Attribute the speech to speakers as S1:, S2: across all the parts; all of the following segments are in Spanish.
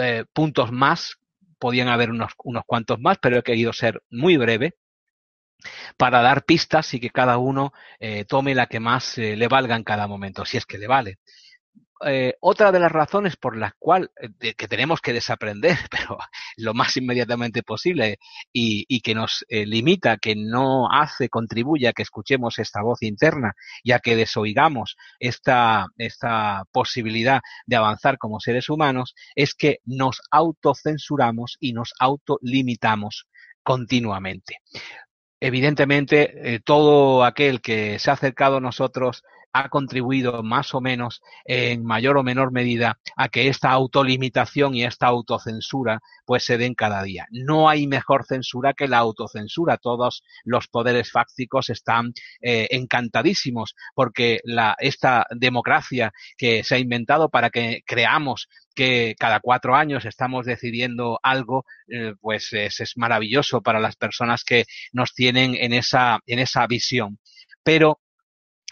S1: eh, puntos más, podían haber unos, unos cuantos más, pero he querido ser muy breve para dar pistas y que cada uno eh, tome la que más eh, le valga en cada momento, si es que le vale. Eh, otra de las razones por las cuales eh, que tenemos que desaprender, pero lo más inmediatamente posible y, que nos eh, limita, que no hace, contribuye a que escuchemos esta voz interna y a que desoigamos esta, esta posibilidad de avanzar como seres humanos, es que nos autocensuramos y nos autolimitamos continuamente. Evidentemente, todo aquel que se ha acercado a nosotros ha contribuido más o menos en mayor o menor medida a que esta autolimitación y esta autocensura pues se den cada día. No hay mejor censura que la autocensura. Todos los poderes fácticos están eh, encantadísimos porque la, esta democracia que se ha inventado para que creamos que cada cuatro años estamos decidiendo algo, eh, pues es, es, maravilloso para las personas que nos tienen en esa, en esa visión. Pero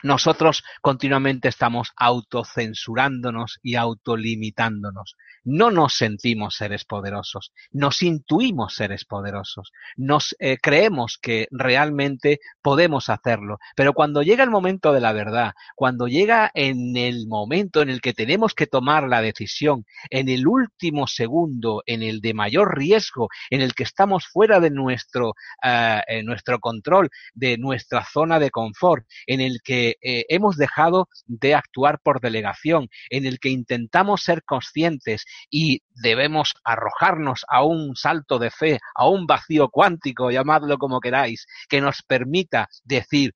S1: nosotros continuamente estamos autocensurándonos y autolimitándonos. No nos sentimos seres poderosos, nos intuimos seres poderosos, nos eh, creemos que realmente podemos hacerlo, pero cuando llega el momento de la verdad, cuando llega en el momento en el que tenemos que tomar la decisión, en el último segundo, en el de mayor riesgo, en el que estamos fuera de nuestro, uh, nuestro control, de nuestra zona de confort, en el que eh, hemos dejado de actuar por delegación, en el que intentamos ser conscientes y debemos arrojarnos a un salto de fe, a un vacío cuántico, llamadlo como queráis, que nos permita decir,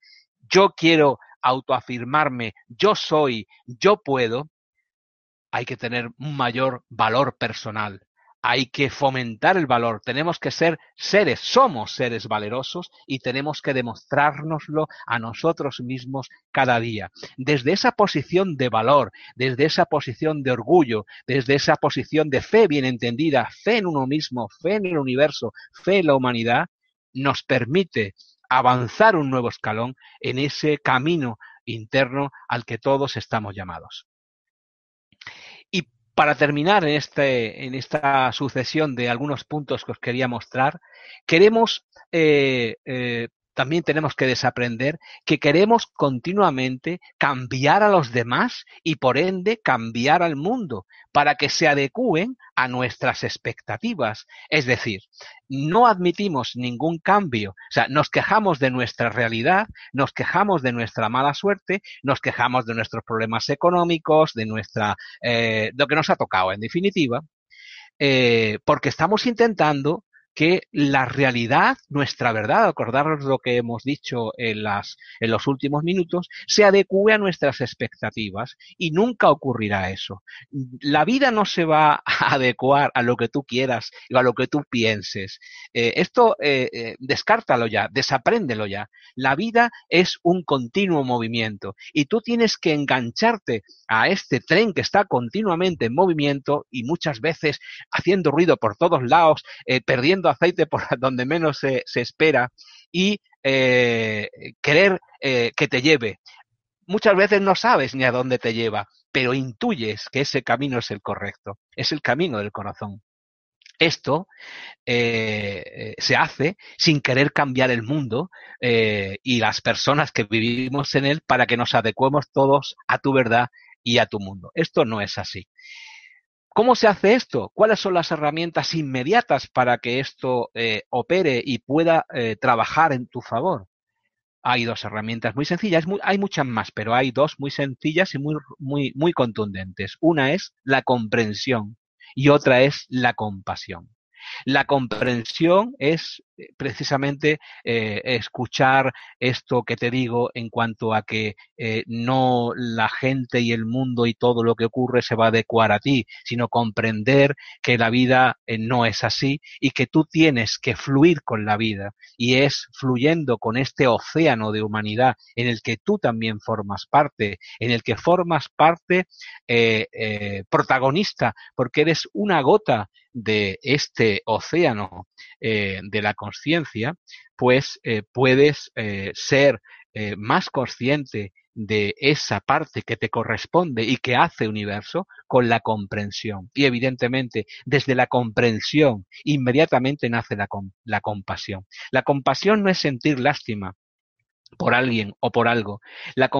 S1: yo quiero autoafirmarme, yo soy, yo puedo, hay que tener un mayor valor personal hay que fomentar el valor, tenemos que ser seres, somos seres valerosos y tenemos que demostrárnoslo a nosotros mismos cada día. Desde esa posición de valor, desde esa posición de orgullo, desde esa posición de fe bien entendida, fe en uno mismo, fe en el universo, fe en la humanidad, nos permite avanzar un nuevo escalón en ese camino interno al que todos estamos llamados. Para terminar en, este, en esta sucesión de algunos puntos que os quería mostrar, queremos eh, eh, también tenemos que desaprender que queremos continuamente cambiar a los demás y por ende cambiar al mundo para que se adecúen a nuestras expectativas. Es decir, no admitimos ningún cambio. O sea, nos quejamos de nuestra realidad, nos quejamos de nuestra mala suerte, nos quejamos de nuestros problemas económicos, de nuestra, eh, lo que nos ha tocado en definitiva, eh, porque estamos intentando que la realidad, nuestra verdad, acordaros lo que hemos dicho en, las, en los últimos minutos, se adecue a nuestras expectativas y nunca ocurrirá eso. La vida no se va a adecuar a lo que tú quieras o a lo que tú pienses. Eh, esto eh, eh, descártalo ya, desapréndelo ya. La vida es un continuo movimiento y tú tienes que engancharte a este tren que está continuamente en movimiento y muchas veces haciendo ruido por todos lados, eh, aceite por donde menos se, se espera y eh, querer eh, que te lleve. Muchas veces no sabes ni a dónde te lleva, pero intuyes que ese camino es el correcto, es el camino del corazón. Esto eh, se hace sin querer cambiar el mundo y las personas que vivimos en él para que nos adecuemos todos a tu verdad y a tu mundo. Esto no es así ¿Cómo se hace esto? ¿Cuáles son las herramientas inmediatas para que esto eh, opere y pueda eh, trabajar en tu favor? Hay dos herramientas muy sencillas, hay muchas más, pero hay dos muy sencillas y muy, muy, muy contundentes. Una es la comprensión y otra es la compasión. La comprensión es precisamente eh, escuchar esto que te digo en cuanto a que eh, no la gente y el mundo y todo lo que ocurre se va a adecuar a ti, sino comprender que la vida no es así y que tú tienes que fluir con la vida y es fluyendo con este océano de humanidad en el que tú también formas parte, en el que formas parte protagonista porque eres una gota de este océano eh, de la conciencia, pues eh, puedes eh, ser más consciente de esa parte que te corresponde y que hace universo con la comprensión. Y evidentemente, desde la comprensión, inmediatamente nace la, compasión. La compasión no es sentir lástima, por alguien o por algo. La,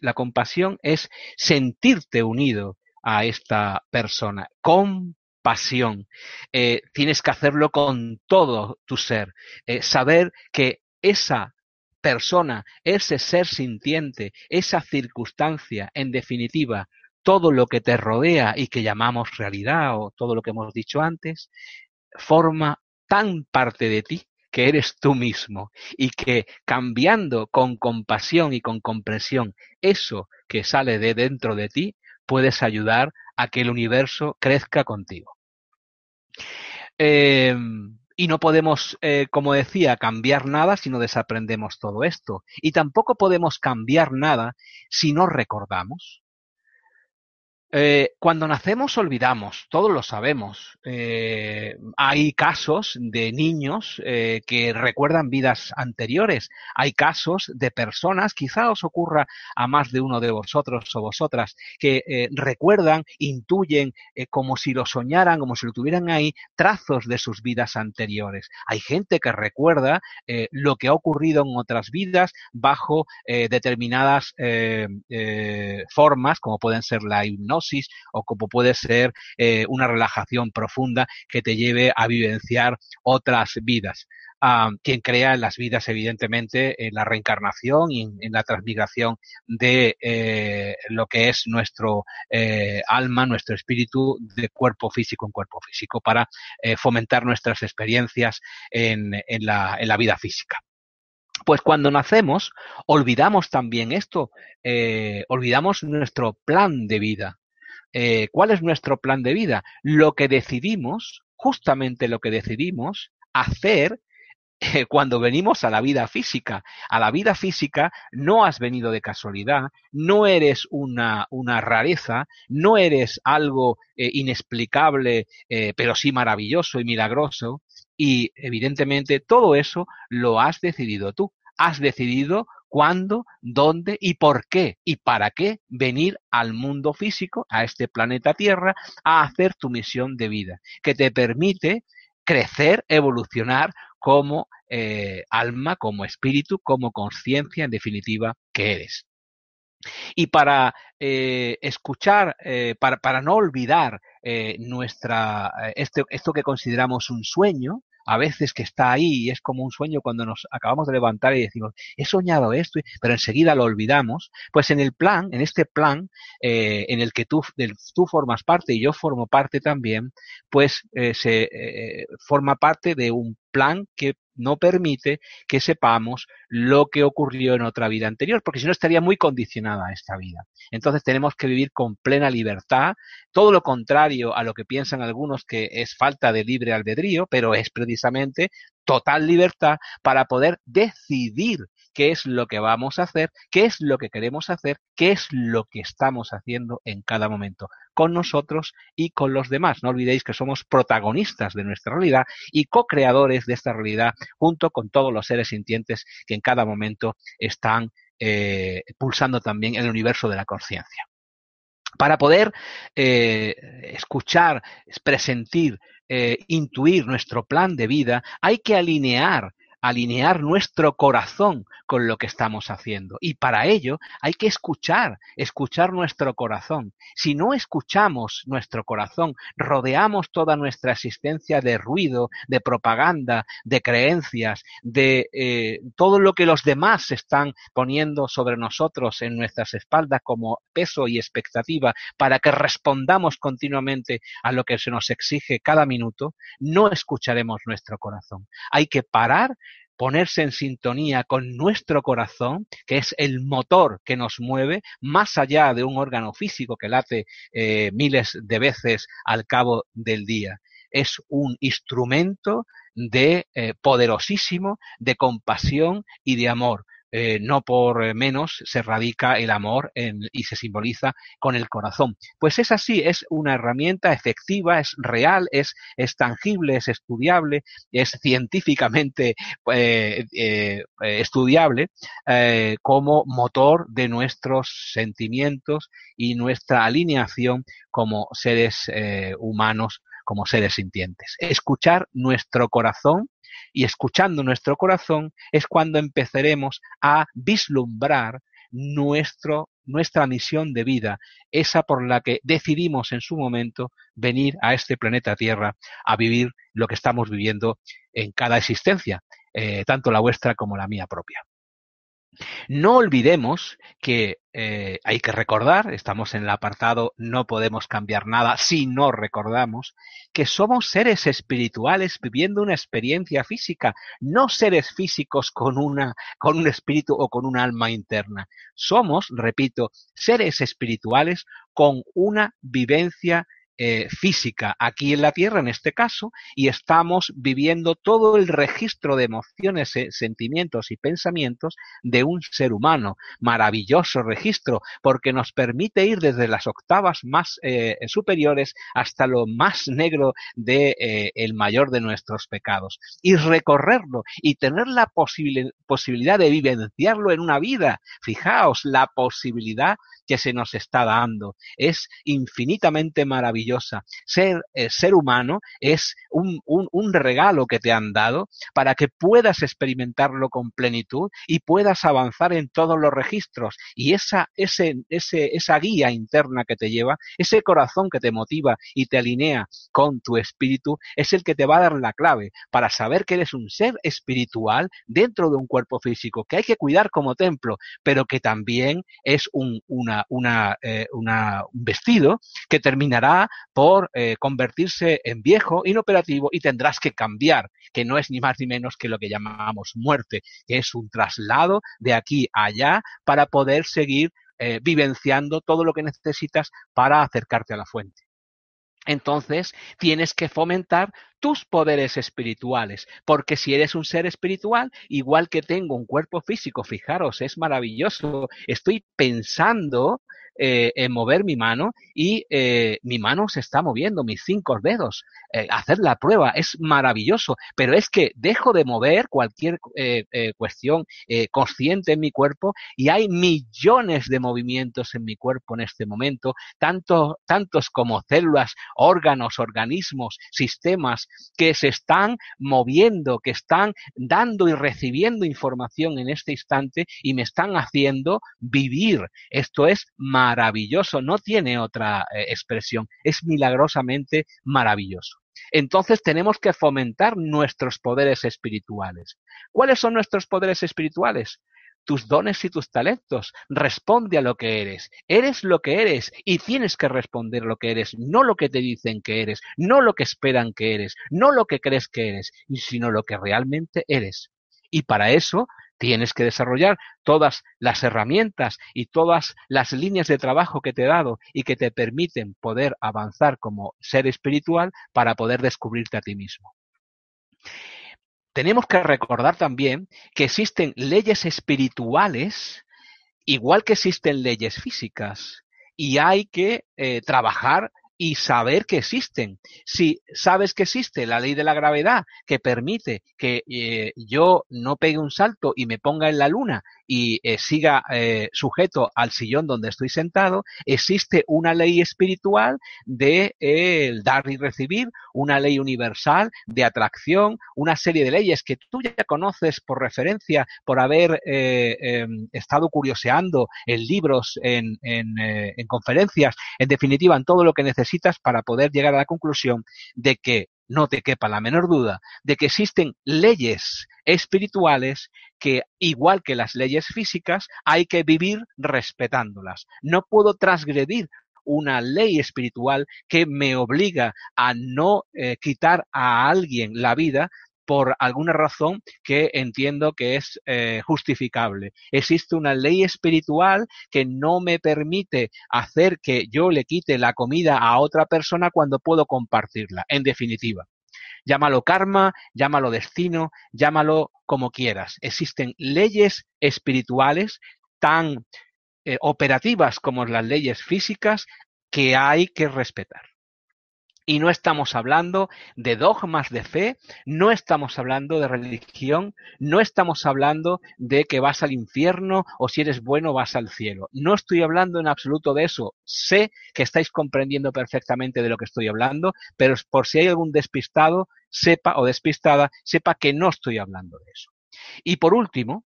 S1: la, compasión es sentirte unido a esta persona, con pasión. Eh, tienes que hacerlo con todo tu ser. Eh, saber que esa persona, ese ser sintiente, esa circunstancia, en definitiva, todo lo que te rodea y que llamamos realidad o todo lo que hemos dicho antes, forma tan parte de ti que eres tú mismo y que cambiando con compasión y con comprensión eso que sale de dentro de ti, puedes ayudar a que el universo crezca contigo. Em, y no podemos, eh, como decía, cambiar nada si no desaprendemos todo esto. Y tampoco podemos cambiar nada si no recordamos. Eh, cuando nacemos olvidamos, todos lo sabemos. Eh, hay casos de niños eh, que recuerdan vidas anteriores. Hay casos de personas, quizá os ocurra a más de uno de vosotros o vosotras, que recuerdan, intuyen, como si lo soñaran, como si lo tuvieran ahí, trazos de sus vidas anteriores. Hay gente que recuerda lo que ha ocurrido en otras vidas bajo determinadas formas, como pueden ser la hipnosis o como puede ser eh, una relajación profunda que te lleve a vivenciar otras vidas. Quien crea en las vidas, evidentemente, en la reencarnación y en, la transmigración de eh, lo que es nuestro eh, alma, nuestro espíritu, de cuerpo físico en cuerpo físico, para fomentar nuestras experiencias en la vida física. Pues cuando nacemos, olvidamos también esto, olvidamos nuestro plan de vida. Eh, ¿cuál es nuestro plan de vida? Lo que decidimos, justamente lo que decidimos hacer eh, cuando venimos a la vida física. A la vida física no has venido de casualidad, no eres una, rareza, no eres algo eh, inexplicable, pero sí maravilloso y milagroso. Y evidentemente todo eso lo has decidido tú. Has decidido cuándo, dónde y por qué y para qué venir al mundo físico, a este planeta Tierra, a hacer tu misión de vida, que te permite crecer, evolucionar como eh, alma, como espíritu, como conciencia, en definitiva, que eres. Y para eh, escuchar, eh, para, no olvidar nuestra, este, esto que consideramos un sueño, a veces que está ahí y es como un sueño cuando nos acabamos de levantar y decimos, he soñado esto, pero enseguida lo olvidamos, pues en el plan, en este plan eh, en el que tú, tú formas parte y yo formo parte también, pues eh, se eh, forma parte de un plan que no permite que sepamos lo que ocurrió en otra vida anterior, porque si no estaría muy condicionada esta vida. Entonces tenemos que vivir con plena libertad, todo lo contrario a lo que piensan algunos que es falta de libre albedrío, pero es precisamente total libertad para poder decidir qué es lo que vamos a hacer, qué es lo que queremos hacer, qué es lo que estamos haciendo en cada momento, con nosotros y con los demás. No olvidéis que somos protagonistas de nuestra realidad y co-creadores de esta realidad junto con todos los seres sintientes que en cada momento están eh, pulsando también el universo de la conciencia. Para poder eh, escuchar, presentir, eh, intuir nuestro plan de vida, hay que alinear alinear nuestro corazón con lo que estamos haciendo. Y para ello hay que escuchar, escuchar nuestro corazón. Si no escuchamos nuestro corazón, rodeamos toda nuestra existencia de ruido, de propaganda, de creencias, de eh, todo lo que los demás están poniendo sobre nosotros en nuestras espaldas como peso y expectativa para que respondamos continuamente a lo que se nos exige cada minuto, no escucharemos nuestro corazón. Hay que parar ponerse en sintonía con nuestro corazón, que es el motor que nos mueve, más allá de un órgano físico que late eh, miles de veces al cabo del día. Es un instrumento de eh, poderosísimo de compasión y de amor. Eh, no por menos se radica el amor y se simboliza con el corazón. Pues es así, es una herramienta efectiva, es real, es, tangible, es estudiable, es científicamente eh, eh, estudiable como motor de nuestros sentimientos y nuestra alineación como seres humanos, como seres sintientes. Escuchar nuestro corazón y escuchando nuestro corazón es cuando empezaremos a vislumbrar nuestro, nuestra misión de vida, esa por la que decidimos en su momento venir a este planeta Tierra a vivir lo que estamos viviendo en cada existencia, eh, tanto la vuestra como la mía propia. No olvidemos que eh, hay que recordar, estamos en el apartado no podemos cambiar nada si no recordamos, que somos seres espirituales viviendo una experiencia física, no seres físicos con, una, con un espíritu o con un alma interna. Somos, repito, seres espirituales con una vivencia eh, física aquí en la Tierra, en este caso, y estamos viviendo todo el registro de emociones, eh, sentimientos y pensamientos de un ser humano. Maravilloso registro, porque nos permite ir desde las octavas más eh, superiores hasta lo más negro de mayor de nuestros pecados. Y recorrerlo y tener la posibilidad de vivenciarlo en una vida. Fijaos, la posibilidad que se nos está dando. Es infinitamente maravillosa. Ser, eh, ser humano es un, un, regalo que te han dado para que puedas experimentarlo con plenitud y puedas avanzar en todos los registros. Y esa, ese, ese, esa guía interna que te lleva, ese corazón que te motiva y te alinea con tu espíritu, es el que te va a dar la clave para saber que eres un ser espiritual dentro de un cuerpo físico que hay que cuidar como templo, pero que también es un, una una, eh, una, un vestido que terminará por eh, convertirse en viejo, inoperativo y tendrás que cambiar, que no es ni más ni menos que lo que llamamos muerte, que es un traslado de aquí a allá para poder seguir eh, vivenciando todo lo que necesitas para acercarte a la fuente. Entonces, tienes que fomentar tus poderes espirituales, porque si eres un ser espiritual, igual que tengo un cuerpo físico, fijaros, es maravilloso, estoy pensando eh, en mover mi mano y eh, mi mano se está moviendo, mis cinco dedos. Eh, hacer la prueba es maravilloso, pero es que dejo de mover cualquier cuestión consciente en mi cuerpo y hay millones de movimientos en mi cuerpo en este momento, tanto, tantos como células, órganos, organismos, sistemas que se están moviendo, que están dando y recibiendo información en este instante y me están haciendo vivir. Esto es maravilloso maravilloso, no tiene otra eh, expresión, es milagrosamente maravilloso. Entonces tenemos que fomentar nuestros poderes espirituales. ¿Cuáles son nuestros poderes espirituales? tus dones y tus talentos. Responde a lo que eres. Eres lo que eres y tienes que responder lo que eres, no lo que te dicen que eres, no lo que esperan que eres, no lo que crees que eres, sino lo que realmente eres. Y para eso tienes que desarrollar todas las herramientas y todas las líneas de trabajo que te he dado y que te permiten poder avanzar como ser espiritual para poder descubrirte a ti mismo. Tenemos que recordar también que existen leyes espirituales igual que existen leyes físicas y hay que eh, trabajar y saber que existen. Si sabes que existe la ley de la gravedad que permite que eh, yo no pegue un salto y me ponga en la luna y eh, siga eh, sujeto al sillón donde estoy sentado, existe una ley espiritual de dar y recibir, una ley universal de atracción, una serie de leyes que tú ya conoces por referencia, por haber em, estado curioseando en libros, en, en conferencias, en definitiva, en todo lo que necesitas para poder llegar a la conclusión de que no te quepa la menor duda de que existen leyes espirituales que, igual que las leyes físicas, hay que vivir respetándolas. No puedo transgredir una ley espiritual que me obliga a no eh, quitar a alguien la vida por alguna razón que entiendo que es eh, justificable. Existe una ley espiritual que no me permite hacer que yo le quite la comida a otra persona cuando puedo compartirla, en definitiva. Llámalo karma, llámalo destino, llámalo como quieras. Existen leyes espirituales tan eh, operativas como las leyes físicas que hay que respetar. Y no estamos hablando de dogmas de fe, no estamos hablando de religión, no estamos hablando de que vas al infierno o si eres bueno vas al cielo. No estoy hablando en absoluto de eso. Sé que estáis comprendiendo perfectamente de lo que estoy hablando, pero por si hay algún despistado, sepa o despistada, sepa que no estoy hablando de eso. Y por último,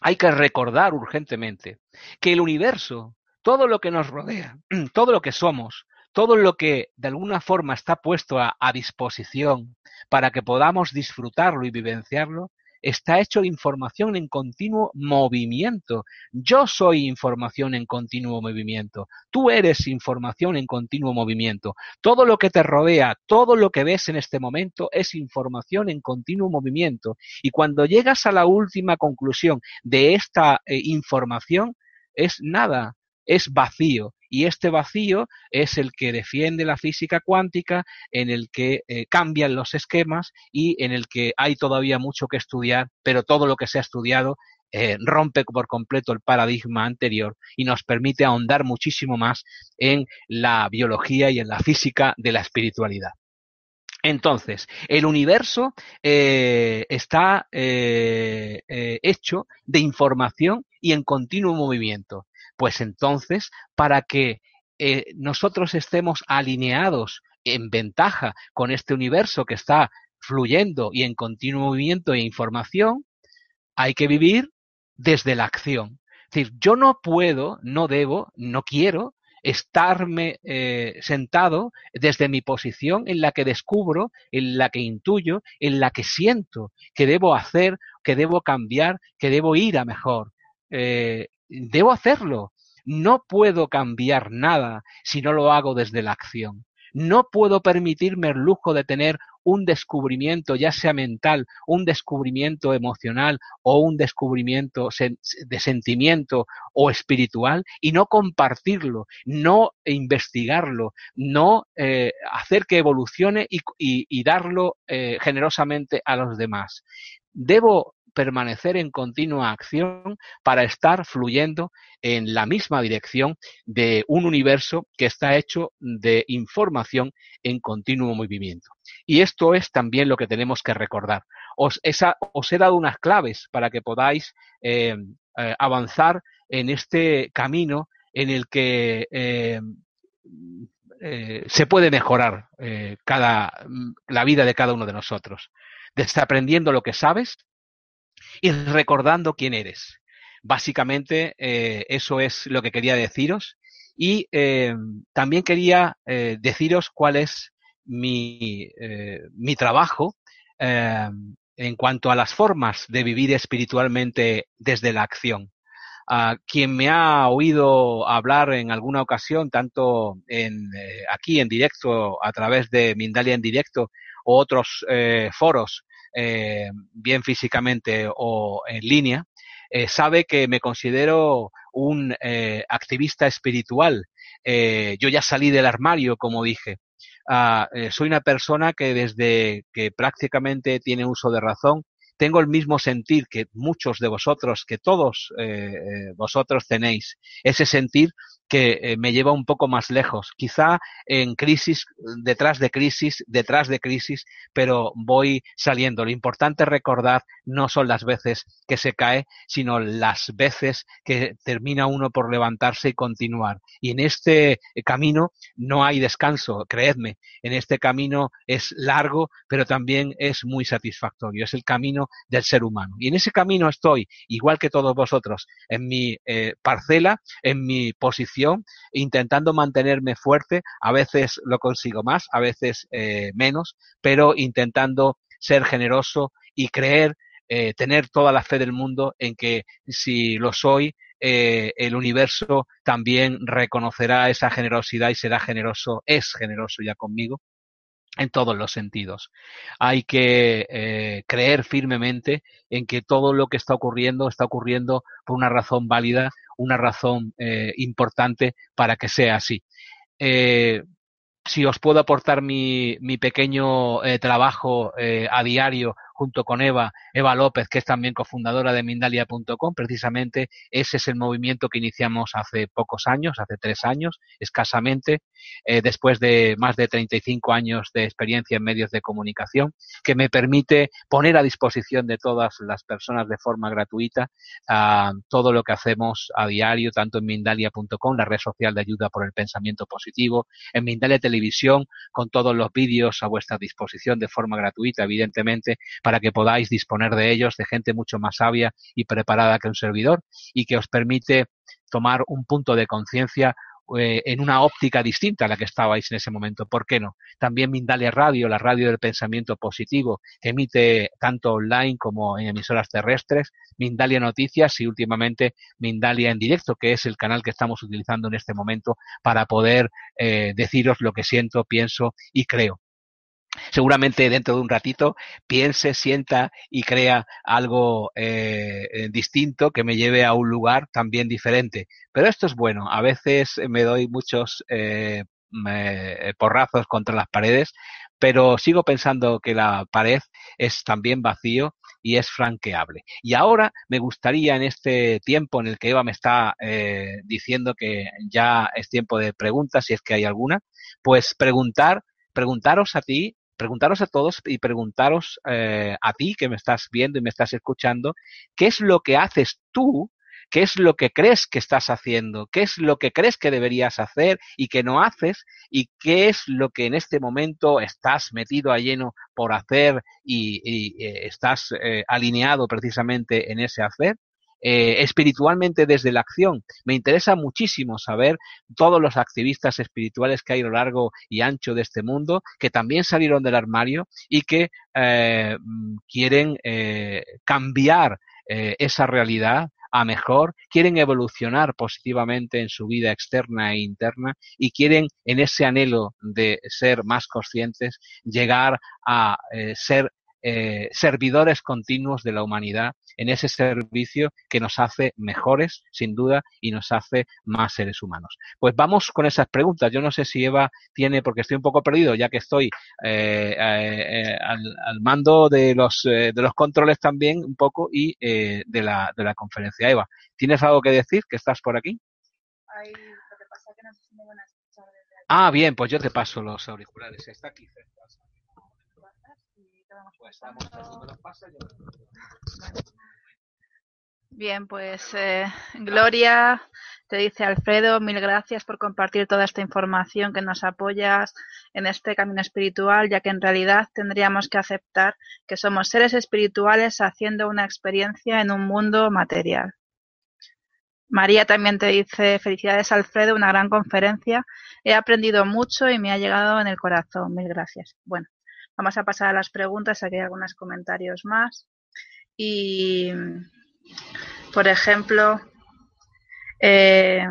S1: hay que recordar urgentemente que el universo, todo lo que nos rodea, todo lo que somos, todo lo que de alguna forma está puesto a, disposición para que podamos disfrutarlo y vivenciarlo, está hecho de información en continuo movimiento. Yo soy información en continuo movimiento. Tú eres información en continuo movimiento. Todo lo que te rodea, todo lo que ves en este momento es información en continuo movimiento. Y cuando llegas a la última conclusión de esta eh, información, es nada, es vacío. Y este vacío es el que defiende la física cuántica, en el que eh, cambian los esquemas y en el que hay todavía mucho que estudiar, pero todo lo que se ha estudiado eh, rompe por completo el paradigma anterior y nos permite ahondar muchísimo más en la biología y en la física de la espiritualidad. Entonces, el universo eh, está hecho de información y en continuo movimiento. Pues entonces, para que eh, nosotros estemos alineados en ventaja con este universo que está fluyendo y en continuo movimiento e información, hay que vivir desde la acción. Es decir, yo no puedo, no debo, no quiero estarme eh, sentado desde mi posición en la que descubro, en la que intuyo, en la que siento que debo hacer, que debo cambiar, que debo ir a mejor. Eh, debo hacerlo. No puedo cambiar nada si no lo hago desde la acción. No puedo permitirme el lujo de tener un descubrimiento, ya sea mental, un descubrimiento emocional o un descubrimiento de sentimiento o espiritual y no compartirlo, no investigarlo, no eh, hacer que evolucione y, darlo eh, generosamente a los demás. Debo permanecer en continua acción para estar fluyendo en la misma dirección de un universo que está hecho de información en continuo movimiento. Y esto es también lo que tenemos que recordar. Os, he dado unas claves para que podáis eh, eh, avanzar en este camino en el que eh, se puede mejorar cada, la vida de cada uno de nosotros. Desaprendiendo lo que sabes, y recordando quién eres. Básicamente, eh, eso es lo que quería deciros. Y eh, también quería eh, deciros cuál es mi, mi trabajo en cuanto a las formas de vivir espiritualmente desde la acción. A quien me ha oído hablar en alguna ocasión, tanto en, aquí en directo, a través de Mindalia en directo, o otros foros eh, bien físicamente o en línea, eh, sabe que me considero un eh, activista espiritual. yo ya salí del armario, como dije. Ah, soy una persona que desde que prácticamente tiene uso de razón, tengo el mismo sentir que muchos de vosotros, que todos vosotros tenéis, ese sentir que eh, me lleva un poco más lejos. Quizá en crisis, detrás de crisis, detrás de crisis, pero voy saliendo. Lo importante recordar no son las veces que se cae, sino las veces que termina uno por levantarse y continuar. Y en este camino no hay descanso, creedme. En este camino es largo, pero también es muy satisfactorio. Es el camino del ser humano. Y en ese camino estoy, igual que todos vosotros, en mi eh, parcela, en mi posición, intentando mantenerme fuerte. A veces lo consigo más, a veces eh, menos, pero intentando ser generoso y creer, eh, tener toda la fe del mundo en que si lo soy, eh, el universo también reconocerá esa generosidad y será generoso, es generoso ya conmigo en todos los sentidos. Hay que creer firmemente en que todo lo que está ocurriendo está ocurriendo por una razón válida, una razón eh, importante para que sea así. Eh, si os puedo aportar mi, mi pequeño eh, trabajo a diario junto con Eva, Eva López, que es también cofundadora de Mindalia.com, precisamente ese es el movimiento que iniciamos hace pocos años, hace tres años, escasamente, eh, después de más de 35 años de experiencia en medios de comunicación, que me permite poner a disposición de todas las personas de forma gratuita uh, todo lo que hacemos a diario, tanto en Mindalia.com, la red social de ayuda por el pensamiento positivo, en Mindalia Televisión, con todos los vídeos a vuestra disposición de forma gratuita, evidentemente, para que podáis disponer de ellos, de gente mucho más sabia y preparada que un servidor, y que os permite tomar un punto de conciencia eh, en una óptica distinta a la que estabais en ese momento. ¿Por qué no? También Mindalia Radio, la radio del pensamiento positivo, que emite tanto online como en emisoras terrestres, Mindalia Noticias y últimamente Mindalia en directo, que es el canal que estamos utilizando en este momento para poder eh, deciros lo que siento, pienso y creo seguramente dentro de un ratito piense, sienta y crea algo eh, distinto que me lleve a un lugar también diferente. Pero esto es bueno. A veces me doy muchos eh, porrazos contra las paredes, pero sigo pensando que la pared es también vacío y es franqueable. Y ahora me gustaría en este tiempo en el que Eva me está eh, diciendo que ya es tiempo de preguntas, si es que hay alguna, pues preguntar, preguntaros a ti preguntaros a todos y preguntaros eh, a ti que me estás viendo y me estás escuchando, ¿qué es lo que haces tú? ¿Qué es lo que crees que estás haciendo? ¿Qué es lo que crees que deberías hacer y que no haces? ¿Y qué es lo que en este momento estás metido a lleno por hacer y, eh, estás eh, alineado precisamente en ese hacer? Eh, espiritualmente desde la acción. Me interesa muchísimo saber todos los activistas espirituales que hay a lo largo y ancho de este mundo, que también salieron del armario y que eh, quieren eh, cambiar esa realidad a mejor, quieren evolucionar positivamente en su vida externa e interna y quieren en ese anhelo de ser más conscientes llegar a ser eh, servidores continuos de la humanidad en ese servicio que nos hace mejores, sin duda, y nos hace más seres humanos. Pues vamos con esas preguntas. Yo no sé si Eva tiene, porque estoy un poco perdido, ya que estoy eh, eh, al, al, mando de los, eh, de los controles también un poco y eh, de, la, de la conferencia. Eva, ¿tienes algo que decir? ¿Que estás por aquí?
S2: Ay, lo que pasa que no sé si me van a escuchar desde aquí.
S1: Ah, bien, pues yo te paso los auriculares. Está aquí cerca. Pues estamos, si me los pasa, yo...
S2: Bien, pues eh, Gloria, te dice Alfredo, mil gracias por compartir toda esta información que nos apoyas en este camino espiritual, ya que en realidad tendríamos que aceptar que somos seres espirituales haciendo una experiencia en un mundo material. María también te dice, felicidades Alfredo, una gran conferencia. He aprendido mucho y me ha llegado en el corazón. Mil gracias. Bueno, vamos a pasar a las preguntas, aquí hay algunos comentarios más. Y por ejemplo, eh,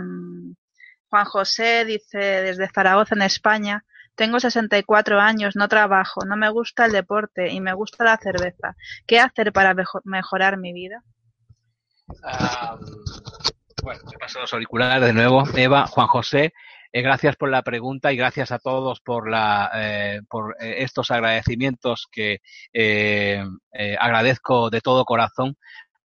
S2: Juan José dice desde Zaragoza, en España, tengo 64 años, no trabajo, no me gusta el deporte y me gusta la cerveza. ¿Qué hacer para mejorar mi vida?
S1: Um, bueno, me paso los auriculares de nuevo. Eva, Juan José, eh, gracias por la pregunta y gracias a todos por, la, eh, por eh, estos agradecimientos que agradezco de todo corazón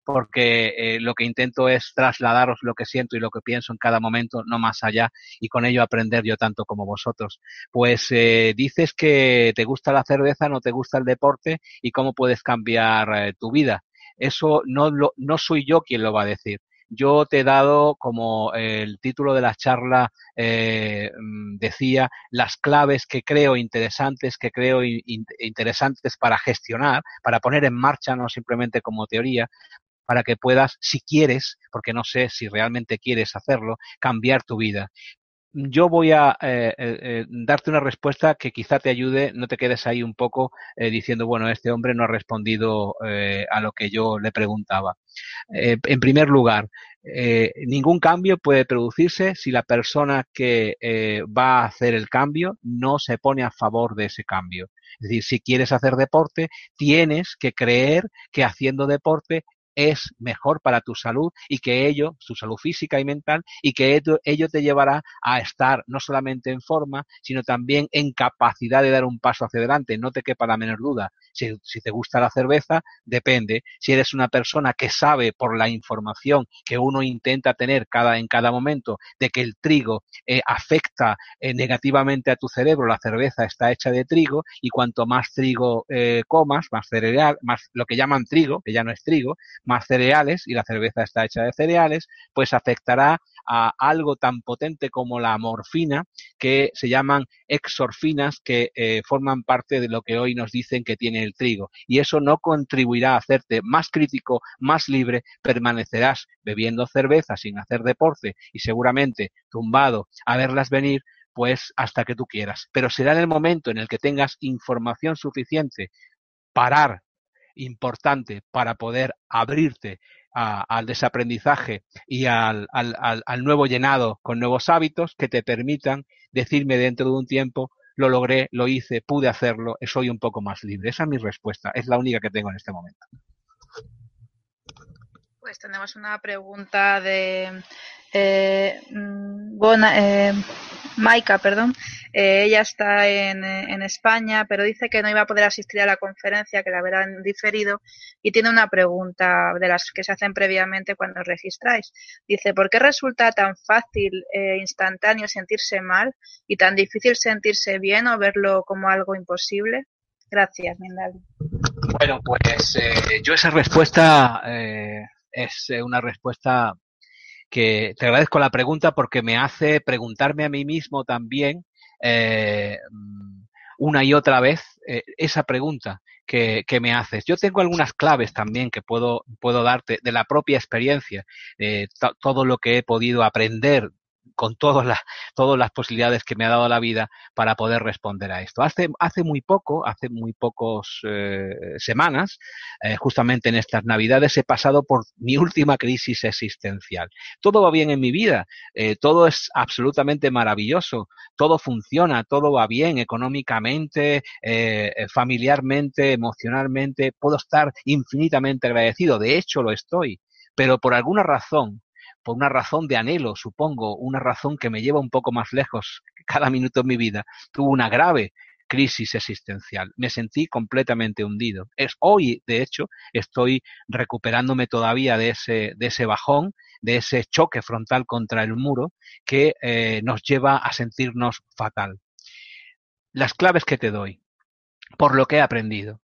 S1: porque eh, lo que intento es trasladaros lo que siento y lo que pienso en cada momento, no más allá, y con ello aprender yo tanto como vosotros. Pues eh, dices que te gusta la cerveza, no te gusta el deporte y cómo puedes cambiar eh, tu vida. Eso no, lo, no soy yo quien lo va a decir yo te he dado, como el título de la charla eh, mm, decía, las claves que creo interesantes, que creo interesantes para gestionar, para poner en marcha, no simplemente como teoría, para que puedas, si quieres, porque no sé si realmente quieres hacerlo, cambiar tu vida yo voy a eh, eh, eh, darte una respuesta que quizá te ayude, no te quedes ahí un poco diciendo, bueno, este hombre no ha respondido a lo que yo le preguntaba. en primer lugar, ningún cambio puede producirse si la persona que va a hacer el cambio no se pone a favor de ese cambio. Es decir, si quieres hacer deporte, tienes que creer que haciendo deporte es mejor para tu salud y que ello, su salud física y mental, y que ello, te llevará a estar no solamente en forma, sino también en capacidad de dar un paso hacia adelante. No te quepa la menor duda. Si, si te gusta la cerveza, depende. Si eres una persona que sabe por la información que uno intenta tener cada, en cada momento de que el trigo eh, afecta eh, negativamente a tu cerebro, la cerveza está hecha de trigo y cuanto más trigo eh, comas, más cereal, más lo que llaman trigo, que ya no es trigo, más cereales y la cerveza está hecha de cereales, pues afectará a algo tan potente como la morfina, que se llaman exorfinas, que eh, forman parte de lo que hoy nos dicen que tiene el trigo. Y eso no contribuirá a hacerte más crítico, más libre, permanecerás bebiendo cerveza sin hacer deporte y seguramente tumbado a verlas venir, pues hasta que tú quieras. Pero será en el momento en el que tengas información suficiente, parar importante para poder abrirte al desaprendizaje y al, al, nuevo llenado con nuevos hábitos que te permitan decirme dentro de un tiempo lo logré, lo hice, pude hacerlo, soy un poco más libre. Esa es mi respuesta, es la única que tengo en este momento.
S2: Pues tenemos una pregunta de eh, mm, eh, Maika, perdón. Eh, ella está en, España, pero dice que no iba a poder asistir a la conferencia, que la verán diferido, y tiene una pregunta de las que se hacen previamente cuando os registráis. Dice, ¿por qué resulta tan fácil e instantáneo sentirse mal y tan difícil sentirse bien o verlo como algo imposible? Gracias, Mindal.
S1: Bueno, pues yo esa respuesta es una respuesta que te agradezco la pregunta porque me hace preguntarme a mí mismo también eh, una y otra vez eh, esa pregunta que, que, me haces. Yo tengo algunas claves también que puedo, puedo darte de la propia experiencia, eh, todo lo que he podido aprender con todas las, todas las posibilidades que me ha dado la vida para poder responder a esto. Hace, hace muy poco, hace muy pocos eh, semanas, eh, justamente en estas Navidades, he pasado por mi última crisis existencial. Todo va bien en mi vida, eh, todo es absolutamente maravilloso, todo funciona, todo va bien económicamente, familiarmente, emocionalmente, puedo estar infinitamente agradecido, de hecho lo estoy, pero por alguna razón por una razón de anhelo, supongo, una razón que me lleva un poco más lejos cada minuto de mi vida, tuvo una grave crisis existencial. Me sentí completamente hundido. Es hoy, de hecho, estoy recuperándome todavía de ese, de ese bajón, de ese choque frontal contra el muro que eh, nos lleva a sentirnos fatal. Las claves que te doy, por lo que he aprendido.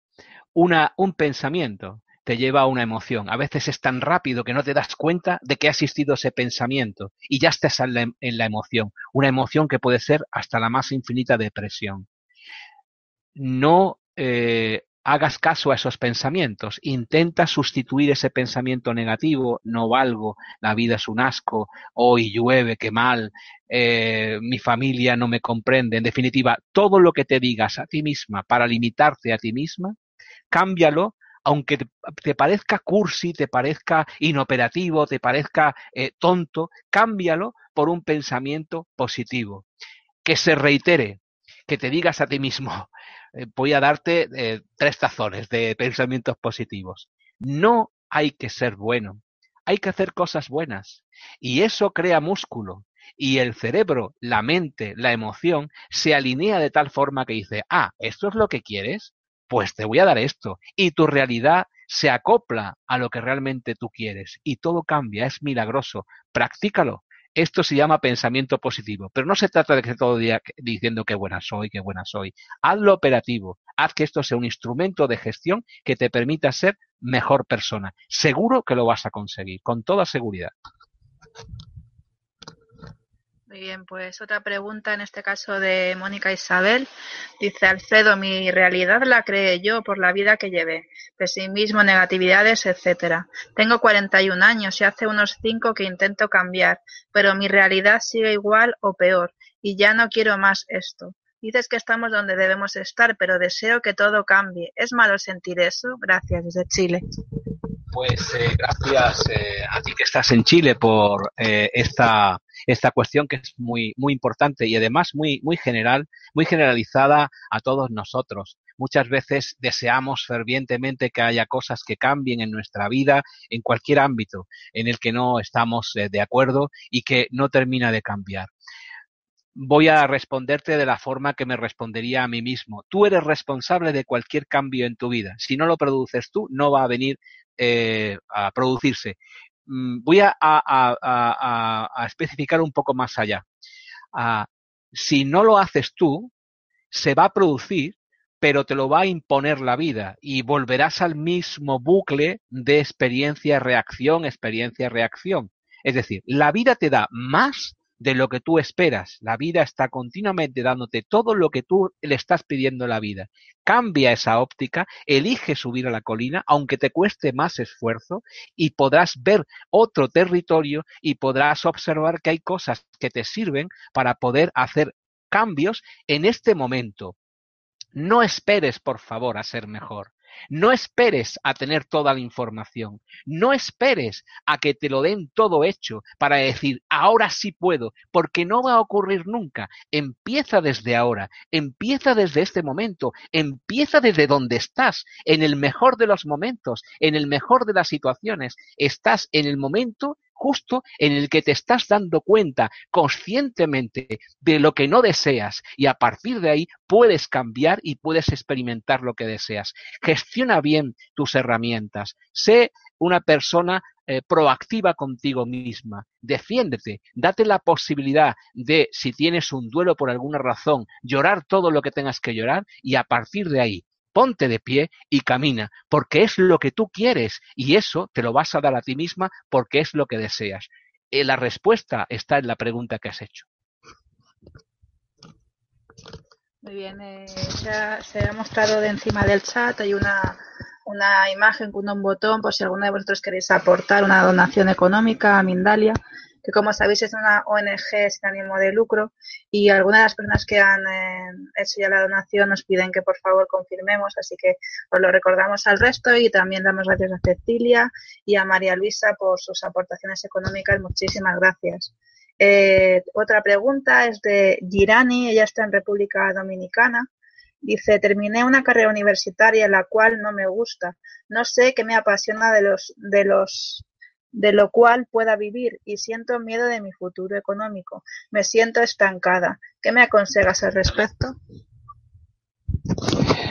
S1: Una, un pensamiento te lleva a una emoción. A veces es tan rápido que no te das cuenta de que ha existido ese pensamiento y ya estás en la, emoción. Una emoción que puede ser hasta la más infinita depresión. No eh, hagas caso a esos pensamientos. Intenta sustituir ese pensamiento negativo. No valgo, la vida es un asco, hoy llueve, qué mal, eh, mi familia no me comprende. En definitiva, todo lo que te digas a ti misma para limitarte a ti misma, cámbialo aunque te, parezca cursi, te parezca inoperativo, te parezca eh, tonto, cámbialo por un pensamiento positivo. Que se reitere, que te digas a ti mismo, eh, voy a darte eh, tres tazones de pensamientos positivos. No hay que ser bueno, hay que hacer cosas buenas. Y eso crea músculo. Y el cerebro, la mente, la emoción, se alinea de tal forma que dice, ah, ¿esto es lo que quieres? Pues te voy a dar esto. Y tu realidad se acopla a lo que realmente tú quieres y todo cambia, es milagroso. Practícalo. Esto se llama pensamiento positivo, pero no se trata de que todo día diciendo qué buena soy, qué buena soy. Hazlo operativo, haz que esto sea un instrumento de gestión que te permita ser mejor persona. Seguro que lo vas a conseguir, con toda seguridad.
S2: Muy bien, pues otra pregunta, en este caso de Mónica Isabel. Dice Alfredo, mi realidad la creé yo por la vida que llevé. Pesimismo, negatividades, etcétera. Tengo 41 años y hace unos 5 que intento cambiar, pero mi realidad sigue igual o peor y ya no quiero más esto. Dices que estamos donde debemos estar, pero deseo que todo cambie. ¿Es malo sentir eso? Gracias, desde Chile.
S1: Pues eh, gracias eh, a ti que estás en Chile por eh, esta, esta cuestión que es muy, muy importante y además muy, muy general, muy generalizada a todos nosotros. Muchas veces deseamos fervientemente que haya cosas que cambien en nuestra vida, en cualquier ámbito en el que no estamos de acuerdo y que no termina de cambiar voy a responderte de la forma que me respondería a mí mismo. Tú eres responsable de cualquier cambio en tu vida. Si no lo produces tú, no va a venir eh, a producirse. Mm, voy a, especificar un poco más allá. Ah, si no lo haces tú, se va a producir, pero te lo va a imponer la vida y volverás al mismo bucle de experiencia-reacción, experiencia-reacción. Es decir, la vida te da más de lo que tú esperas. La vida está continuamente dándote todo lo que tú le estás pidiendo a la vida. Cambia esa óptica, elige subir a la colina, aunque te cueste más esfuerzo, y podrás ver otro territorio y podrás observar que hay cosas que te sirven para poder hacer cambios en este momento. No esperes, por favor, a ser mejor. No esperes a tener toda la información. No esperes a que te lo den todo hecho para decir, ahora sí puedo, porque no va a ocurrir nunca. Empieza desde ahora, empieza desde este momento, empieza desde donde estás, en el mejor de los momentos, en el mejor de las situaciones. Estás en el momento justo en el que te estás dando cuenta conscientemente de lo que no deseas y a partir de ahí puedes cambiar y puedes experimentar lo que deseas. Gestiona bien tus herramientas. Sé una persona eh, proactiva contigo misma. Defiéndete, date la posibilidad de, si tienes un duelo por alguna razón, llorar todo lo que tengas que llorar y a partir de ahí ponte de pie y camina, porque es lo que tú quieres y eso te lo vas a dar a ti misma porque es lo que deseas. Eh, la respuesta está en la pregunta que has hecho.
S2: Muy bien, eh, ya se ha mostrado de encima del chat, hay una, una imagen con un botón por si alguno de vosotros queréis aportar una donación económica a Mindalia que como sabéis es una ONG sin ánimo de lucro y algunas de las personas que han eh, hecho ya la donación nos piden que por favor confirmemos, así que os lo recordamos al resto y también damos gracias a Cecilia y a María Luisa por sus aportaciones económicas. Muchísimas gracias. Eh, otra pregunta es de Girani, ella está en República Dominicana. Dice, terminé una carrera universitaria la cual no me gusta. No sé qué me apasiona de los, de los de lo cual pueda vivir y siento miedo de mi futuro económico. Me siento estancada. ¿Qué me aconsejas al respecto?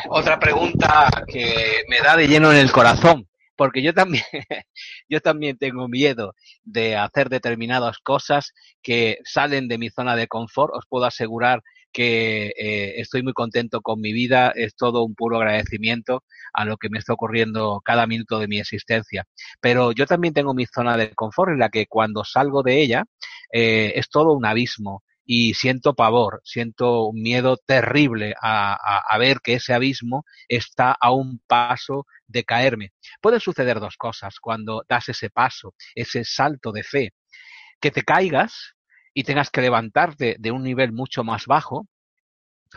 S1: Otra pregunta que me da de lleno en el corazón, porque yo también, yo también tengo miedo de hacer determinadas cosas que salen de mi zona de confort. Os puedo asegurar que eh, estoy muy contento con mi vida, es todo un puro agradecimiento a lo que me está ocurriendo cada minuto de mi existencia. Pero yo también tengo mi zona de confort en la que cuando salgo de ella eh, es todo un abismo y siento pavor, siento un miedo terrible a, a, ver que ese abismo está a un paso de caerme. Pueden suceder dos cosas cuando das ese paso, ese salto de fe, que te caigas y tengas que levantarte de un nivel mucho más bajo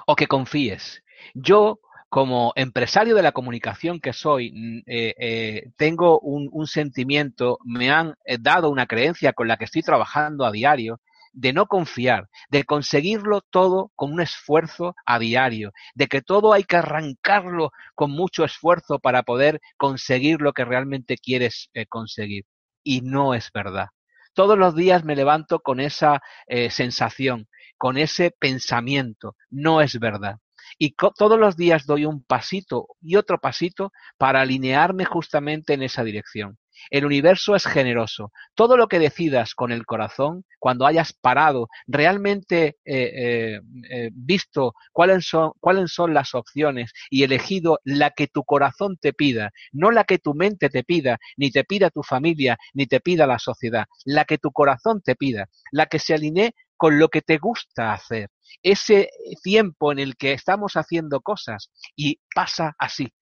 S1: o que confíes. Yo, como empresario de la comunicación que soy, mm, eh, eh, tengo un, sentimiento, me han eh, dado una creencia con la que estoy trabajando a diario de no confiar, de conseguirlo todo con un esfuerzo a diario, de que todo hay que arrancarlo con mucho esfuerzo para poder conseguir lo que realmente quieres conseguir. Y no es verdad. Todos los días me levanto con esa eh, sensación, con ese pensamiento. No es verdad. Y todos los días doy un pasito y otro pasito para alinearme justamente en esa dirección. El universo es generoso. Todo lo que decidas con el corazón, cuando hayas parado, realmente eh, eh, eh, visto cuáles son, cuáles son las opciones y elegido la que tu corazón te pida, no la que tu mente te pida, ni te pida tu familia, ni te pida la sociedad, la que tu corazón te pida, la que se alinee con lo que te gusta hacer. Ese tiempo en el que estamos haciendo cosas y pasa así.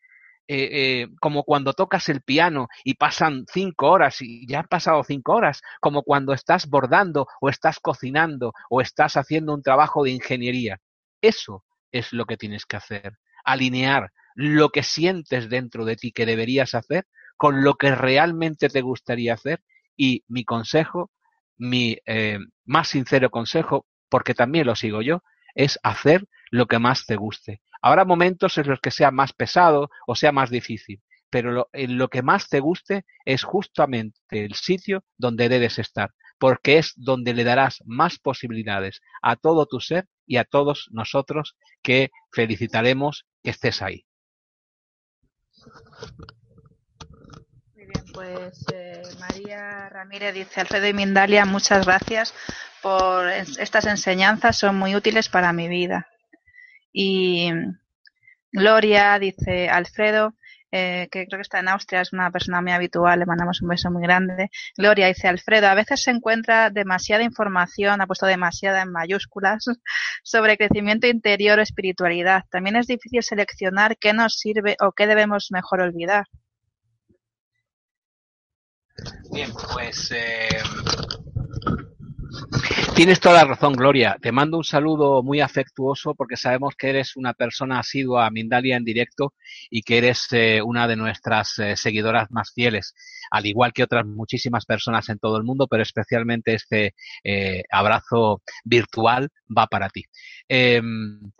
S1: Eh, eh, como cuando tocas el piano y pasan cinco horas y ya han pasado cinco horas, como cuando estás bordando o estás cocinando o estás haciendo un trabajo de ingeniería. Eso es lo que tienes que hacer, alinear lo que sientes dentro de ti que deberías hacer con lo que realmente te gustaría hacer y mi consejo, mi eh, más sincero consejo, porque también lo sigo yo, es hacer lo que más te guste. Habrá momentos en los que sea más pesado o sea más difícil, pero lo, en lo que más te guste es justamente el sitio donde debes estar, porque es donde le darás más posibilidades a todo tu ser y a todos nosotros que felicitaremos que estés ahí.
S2: Muy bien, pues eh, María Ramírez dice, Alfredo y Mindalia, muchas gracias por estas enseñanzas, son muy útiles para mi vida. Y Gloria, dice Alfredo, eh, que creo que está en Austria, es una persona muy habitual, le mandamos un beso muy grande. Gloria dice, Alfredo, a veces se encuentra demasiada información, ha puesto demasiada en mayúsculas, sobre crecimiento interior o espiritualidad. También es difícil seleccionar qué nos sirve o qué debemos mejor olvidar.
S1: Bien, pues eh, Tienes toda la razón, Gloria. Te mando un saludo muy afectuoso porque sabemos que eres una persona asidua a Mindalia en directo y que eres eh, una de nuestras eh, seguidoras más fieles, al igual que otras muchísimas personas en todo el mundo, pero especialmente este eh, abrazo virtual va para ti. Em,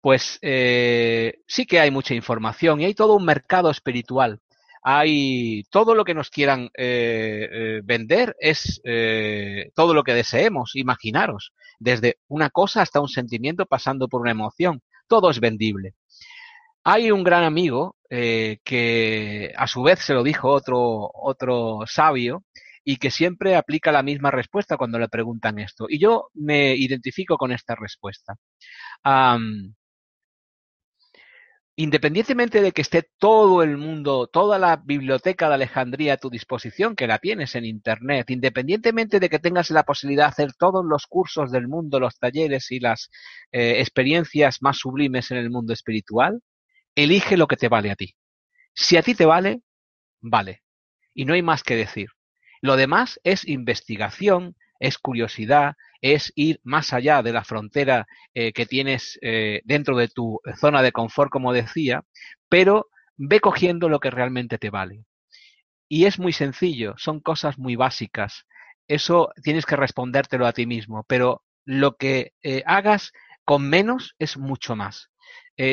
S1: pues sí que hay mucha información y hay todo un mercado espiritual hay todo lo que nos quieran eh, eh, vender es eh, todo lo que deseemos, imaginaros, desde una cosa hasta un sentimiento pasando por una emoción, todo es vendible. Hay un gran amigo que a su vez se lo dijo otro, otro sabio y que siempre aplica la misma respuesta cuando le preguntan esto. Y yo me identifico con esta respuesta independientemente de que esté todo el mundo, toda la biblioteca de Alejandría a tu disposición, que la tienes en Internet, independientemente de que tengas la posibilidad de hacer todos los cursos del mundo, los talleres y las eh, experiencias más sublimes en el mundo espiritual, elige lo que te vale a ti. Si a ti te vale, vale. Y no hay más que decir. Lo demás es investigación, es curiosidad, es ir más allá de la frontera eh, que tienes eh, dentro de tu zona de confort, como decía, pero ve cogiendo lo que realmente te vale. Y es muy sencillo, son cosas muy básicas. Eso tienes que respondértelo a ti mismo, pero lo que eh, hagas con menos es mucho más.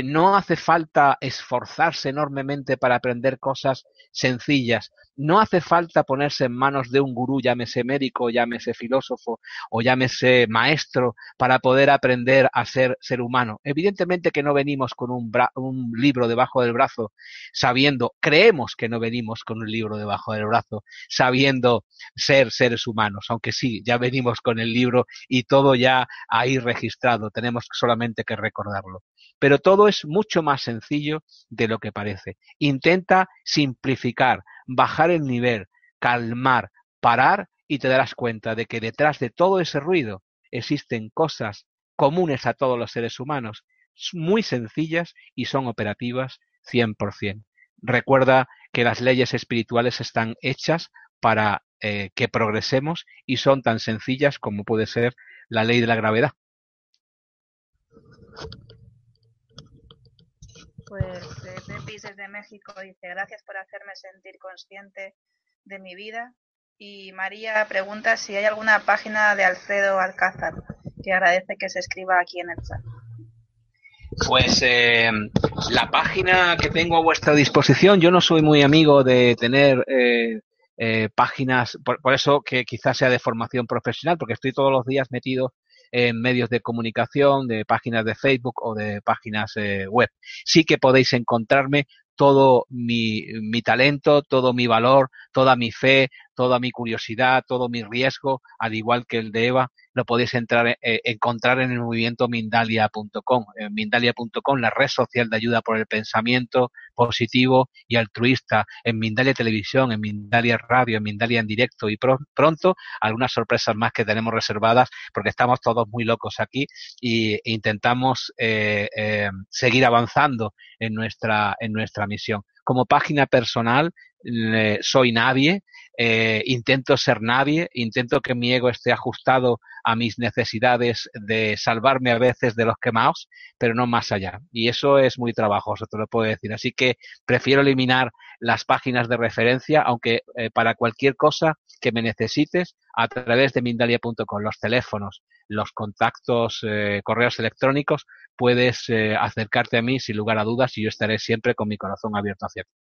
S1: No hace falta esforzarse enormemente para aprender cosas sencillas. No hace falta ponerse en manos de un gurú, llámese médico, llámese filósofo o llámese maestro, para poder aprender a ser ser humano. Evidentemente que no venimos con un, un libro debajo del brazo sabiendo, creemos que no venimos con un libro debajo del brazo sabiendo ser seres humanos, aunque sí, ya venimos con el libro y todo ya ahí registrado, tenemos solamente que recordarlo. Pero todo es mucho más sencillo de lo que parece. Intenta simplificar, bajar el nivel, calmar, parar y te darás cuenta de que detrás de todo ese ruido existen cosas comunes a todos los seres humanos, muy sencillas y son operativas 100%. Recuerda que las leyes espirituales están hechas para eh, que progresemos y son tan sencillas como puede ser la ley de la gravedad.
S2: Pues eh, Pepis desde México dice gracias por hacerme sentir consciente de mi vida. Y María pregunta si hay alguna página de Alfredo Alcázar, que agradece que se escriba aquí en el chat.
S1: Pues eh, la página que tengo a vuestra disposición, yo no soy muy amigo de tener eh, páginas, por, eso que quizás sea de formación profesional, porque estoy todos los días metido en medios de comunicación, de páginas de Facebook o de páginas eh, web. Sí que podéis encontrarme todo mi, mi talento, todo mi valor, toda mi fe, toda mi curiosidad, todo mi riesgo, al igual que el de Eva, lo podéis entrar, eh, encontrar en el movimiento Mindalia.com. Mindalia.com, la red social de ayuda por el pensamiento positivo y altruista. En Mindalia Televisión, en Mindalia Radio, en Mindalia en directo y pronto algunas sorpresas más que tenemos reservadas porque estamos todos muy locos aquí e intentamos eh, eh, seguir avanzando en nuestra, en nuestra misión. Como página personal, soy nadie, eh, intento ser nadie, intento que mi ego esté ajustado a mis necesidades de salvarme a veces de los quemados, pero no más allá. Y eso es muy trabajoso, te lo puedo decir. Así que prefiero eliminar las páginas de referencia, aunque eh, para cualquier cosa que me necesites, a través de Mindalia.com, los teléfonos, los contactos, eh, correos electrónicos, puedes acercarte a mí sin lugar a dudas y yo estaré siempre con mi corazón abierto hacia ti.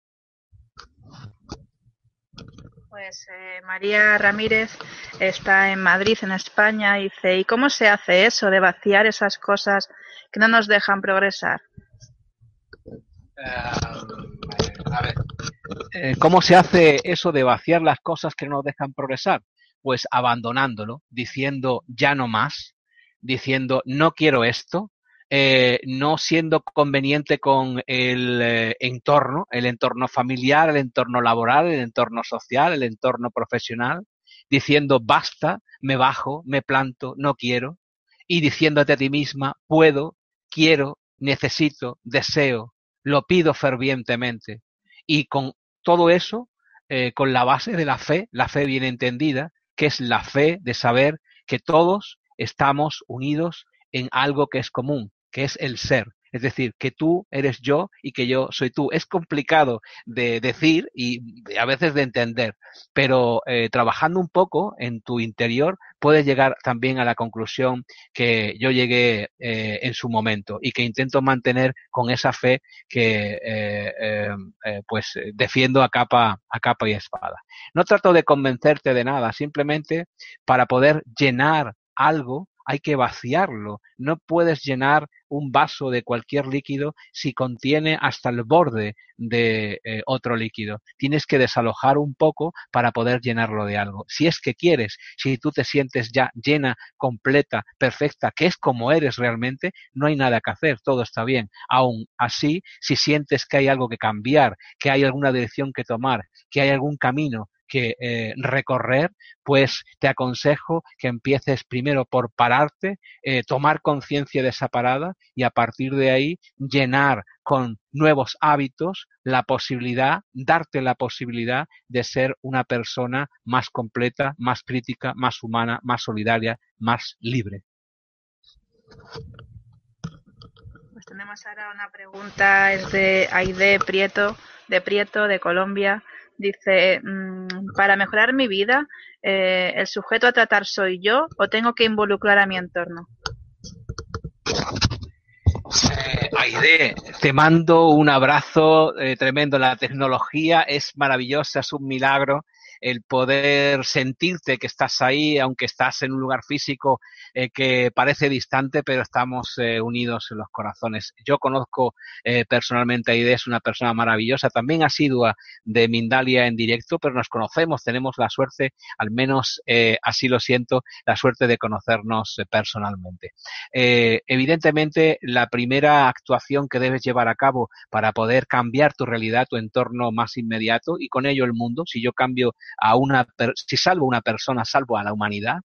S2: Pues eh, María Ramírez está en Madrid, en España, y dice, ¿y cómo se hace eso de vaciar esas cosas que no nos dejan progresar?
S1: Eh, ¿Cómo se hace eso de vaciar las cosas que no nos dejan progresar? Pues abandonándolo, diciendo ya no más, diciendo no quiero esto, eh, no siendo conveniente con el eh, entorno, el entorno familiar, el entorno laboral, el entorno social, el entorno profesional, diciendo basta, me bajo, me planto, no quiero, y diciéndote a ti misma, puedo, quiero, necesito, deseo, lo pido fervientemente. Y con todo eso, eh, con la base de la fe, la fe bien entendida, que es la fe de saber que todos estamos unidos en algo que es común, que es el ser. Es decir, que tú eres yo y que yo soy tú. Es complicado de decir y a veces de entender, pero eh, trabajando un poco en tu interior puedes llegar también a la conclusión que yo llegué eh, en su momento y que intento mantener con esa fe que eh, pues defiendo a capa, a capa y espada. No trato de convencerte de nada, simplemente para poder llenar algo hay que vaciarlo. No puedes llenar un vaso de cualquier líquido si contiene hasta el borde de eh, otro líquido. Tienes que desalojar un poco para poder llenarlo de algo. Si es que quieres, si tú te sientes ya llena, completa, perfecta, que es como eres realmente, no hay nada que hacer, todo está bien. Aún así, si sientes que hay algo que cambiar, que hay alguna dirección que tomar, que hay algún camino que eh, recorrer, pues te aconsejo que empieces primero por pararte, eh, tomar conciencia de esa parada y a partir de ahí llenar con nuevos hábitos la posibilidad, darte la posibilidad de ser una persona más completa, más crítica, más humana, más solidaria, más libre.
S2: Pues tenemos ahora una pregunta, es de Aide Prieto, de Prieto, de Colombia. Dice, mm, para mejorar mi vida, eh, ¿el sujeto a tratar soy yo o tengo que involucrar a mi entorno?
S1: Eh, Aide, te mando un abrazo eh, tremendo. La tecnología es maravillosa, es un milagro el poder sentirte que estás ahí, aunque estás en un lugar físico eh, que parece distante, pero estamos eh, unidos en los corazones. Yo conozco eh, personalmente a Ide, es una persona maravillosa, también asidua de Mindalia en directo, pero nos conocemos, tenemos la suerte, al menos así lo siento, la suerte de conocernos personalmente. evidentemente, la primera actuación que debes llevar a cabo para poder cambiar tu realidad, tu entorno más inmediato y con ello el mundo, si yo cambio a una, si salvo una persona, salvo a la humanidad,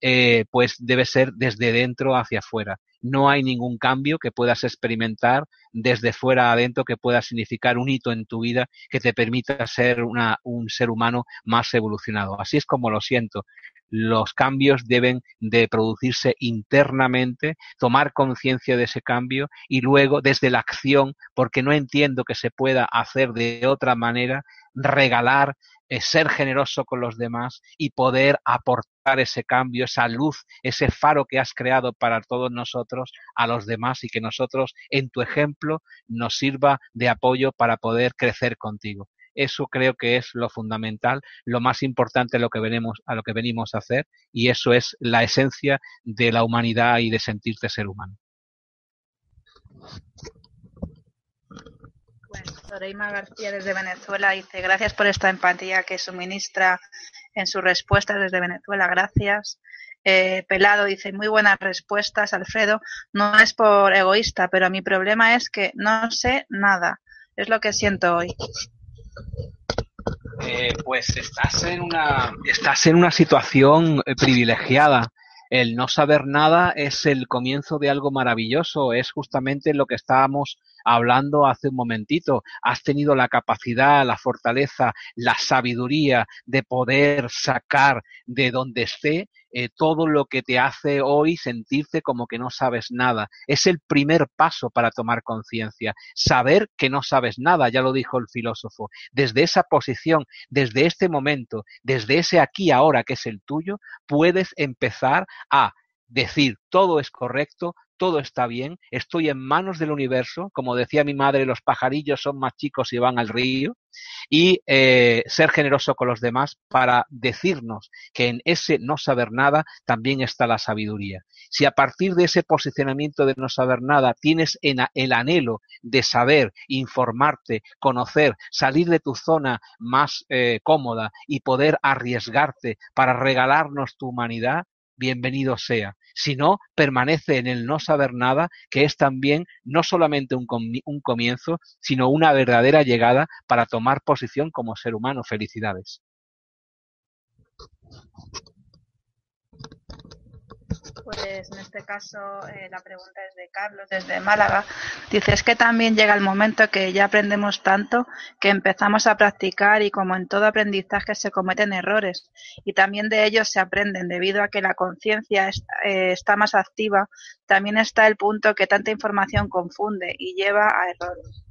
S1: eh, pues debe ser desde dentro hacia afuera. No hay ningún cambio que puedas experimentar desde fuera adentro que pueda significar un hito en tu vida que te permita ser una, un ser humano más evolucionado. Así es como lo siento. Los cambios deben de producirse internamente, tomar conciencia de ese cambio y luego desde la acción, porque no entiendo que se pueda hacer de otra manera, regalar ser generoso con los demás y poder aportar ese cambio, esa luz, ese faro que has creado para todos nosotros a los demás y que nosotros en tu ejemplo nos sirva de apoyo para poder crecer contigo. Eso creo que es lo fundamental, lo más importante lo que venimos, a lo que venimos a hacer y eso es la esencia de la humanidad y de sentirte ser humano.
S2: Soreima García desde Venezuela dice gracias por esta empatía que suministra en sus respuestas desde Venezuela, gracias. Eh, Pelado dice muy buenas respuestas, Alfredo. No es por egoísta, pero mi problema es que no sé nada. Es lo que siento hoy.
S1: Eh, pues estás en una estás en una situación eh, privilegiada. El no saber nada es el comienzo de algo maravilloso, es justamente lo que estábamos hablando hace un momentito. Has tenido la capacidad, la fortaleza, la sabiduría de poder sacar de donde esté eh, todo lo que te hace hoy sentirte como que no sabes nada. Es el primer paso para tomar conciencia. Saber que no sabes nada, ya lo dijo el filósofo. Desde esa posición, desde este momento, desde ese aquí ahora que es el tuyo, puedes empezar a decir todo es correcto, todo está bien, estoy en manos del universo, como decía mi madre, los pajarillos son más chicos y van al río, y eh, ser generoso con los demás para decirnos que en ese no saber nada también está la sabiduría. Si a partir de ese posicionamiento de no saber nada tienes el anhelo de saber, informarte, conocer, salir de tu zona más eh, cómoda y poder arriesgarte para regalarnos tu humanidad, bienvenido sea. Si no, permanece en el no saber nada, que es también no solamente un, un comienzo, sino una verdadera llegada para tomar posición como ser humano. Felicidades.
S2: Pues en este caso eh, la pregunta es de Carlos desde Málaga. Dice, es que también llega el momento que ya aprendemos tanto que empezamos a practicar y como en todo aprendizaje se cometen errores y también de ellos se aprenden debido a que la conciencia eh, está más activa. También está el punto que tanta información confunde y lleva a errores.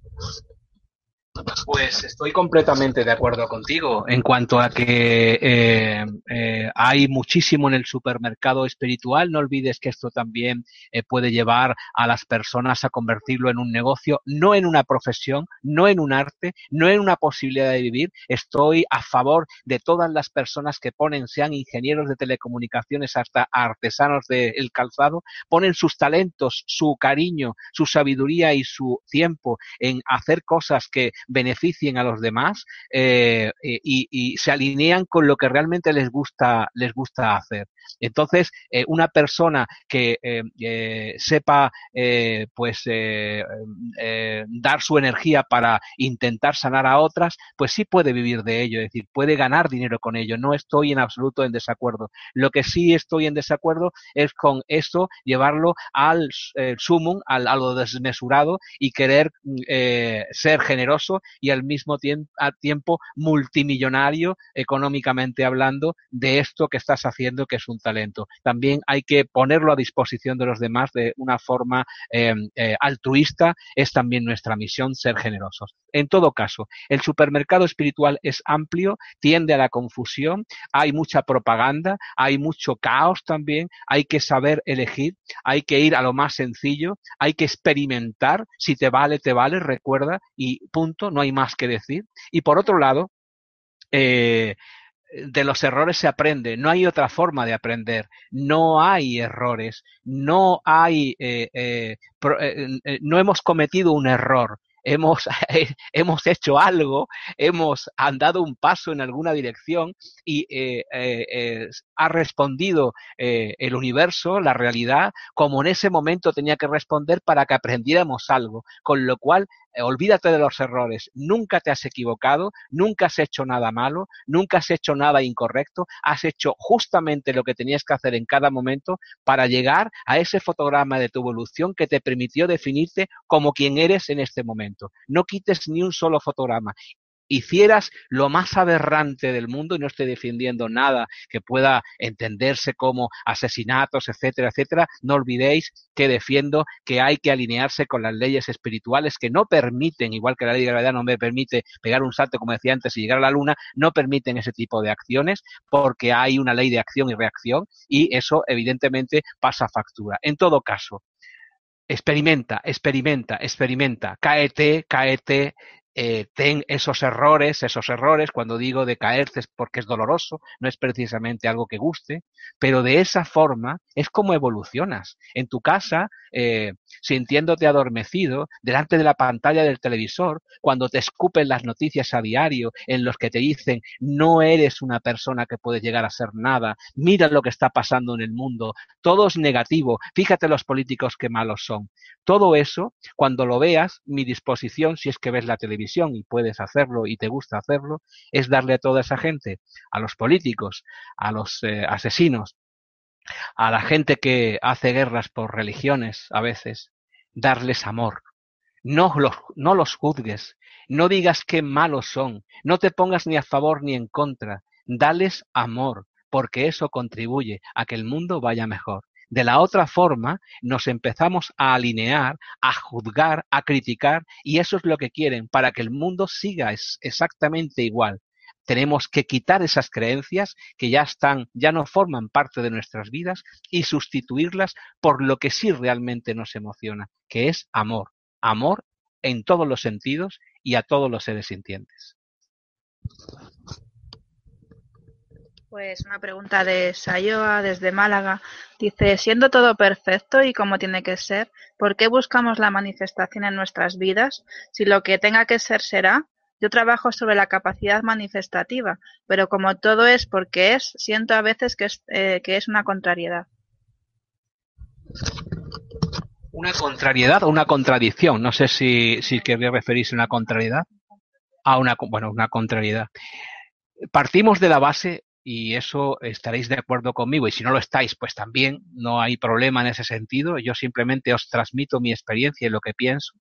S1: Pues estoy completamente de acuerdo contigo en cuanto a que eh, eh, hay muchísimo en el supermercado espiritual. No olvides que esto también eh, puede llevar a las personas a convertirlo en un negocio, no en una profesión, no en un arte, no en una posibilidad de vivir. Estoy a favor de todas las personas que ponen, sean ingenieros de telecomunicaciones hasta artesanos del calzado, ponen sus talentos, su cariño, su sabiduría y su tiempo en hacer cosas que beneficien a los demás eh, y, y, se alinean con lo que realmente les gusta, les gusta hacer. Entonces, eh, una persona que eh, eh sepa eh, pues eh, dar su energía para intentar sanar a otras, pues sí puede vivir de ello, es decir, puede ganar dinero con ello. No estoy en absoluto en desacuerdo. Lo que sí estoy en desacuerdo es con esto llevarlo al sumum, al, a lo desmesurado y querer ser generoso y al mismo tiempo, multimillonario económicamente hablando de esto que estás haciendo que es un talento. También hay que ponerlo a disposición de los demás de una forma em, eh, altruista. Es también nuestra misión ser generosos. En todo caso, el supermercado espiritual es amplio, tiende a la confusión, hay mucha propaganda, hay mucho caos también, hay que saber elegir, hay que ir a lo más sencillo, hay que experimentar, si te vale, te vale, recuerda, y punto, no hay más que decir. Y por otro lado, eh, de los errores se aprende, no hay otra forma de aprender, no hay errores, no hay, eh, eh, no hemos cometido un error, hemos, hemos hecho algo, hemos andado un paso en alguna dirección y ha respondido el universo, la realidad, como en ese momento tenía que responder para que aprendiéramos algo, con lo cual olvídate de los errores, nunca te has equivocado, nunca has hecho nada malo, nunca has hecho nada incorrecto, has hecho justamente lo que tenías que hacer en cada momento para llegar a ese fotograma de tu evolución que te permitió definirte como quien eres en este momento. No quites ni un solo fotograma hicieras lo más aberrante del mundo, y no estoy defendiendo nada que pueda entenderse como asesinatos, etcétera, etcétera, no olvidéis que defiendo que hay que alinearse con las leyes espirituales que no permiten, igual que la ley de gravedad no me permite pegar un salto, como decía antes, y llegar a la luna, no permiten ese tipo de acciones porque hay una ley de acción y reacción y eso evidentemente pasa factura. En todo caso, experimenta, experimenta, experimenta, cáete, cáete, eh, ten esos errores, esos errores, cuando digo de caerse es porque es doloroso, no es precisamente algo que guste, pero de esa forma es como evolucionas. En tu casa, eh, sintiéndote adormecido, delante de la pantalla del televisor, cuando te escupen las noticias a diario en los que te dicen no eres una persona que puede llegar a ser nada, mira lo que está pasando en el mundo, todo es negativo, fíjate los políticos que malos son. Todo eso, cuando lo veas, mi disposición, si es que ves la televisión, y puedes hacerlo y te gusta hacerlo, es darle a toda esa gente, a los políticos, a los eh, asesinos, a la gente que hace guerras por religiones a veces, darles amor. No los, no los juzgues, no digas qué malos son, no te pongas ni a favor ni en contra, dales amor, porque eso contribuye a que el mundo vaya mejor. De la otra forma, nos empezamos a alinear, a juzgar, a criticar, y eso es lo que quieren, para que el mundo siga exactamente igual. Tenemos que quitar esas creencias que ya están, ya no forman parte de nuestras vidas y sustituirlas por lo que sí realmente nos emociona, que es amor. Amor en todos los sentidos y a todos los seres sintientes.
S2: Pues una pregunta de Sayoa desde Málaga. Dice, siendo todo perfecto y como tiene que ser, ¿por qué buscamos la manifestación en nuestras vidas? Si lo que tenga que ser será. Yo trabajo sobre la capacidad manifestativa, pero como todo es porque es, siento a veces que es, eh, que es una contrariedad.
S1: Una contrariedad o una contradicción. No sé si, si referirse a una contrariedad. A una, bueno, una contrariedad. Partimos de la base y eso estaréis de acuerdo conmigo y si no lo estáis pues también no hay problema en ese sentido. Yo simplemente os transmito mi experiencia y lo que pienso.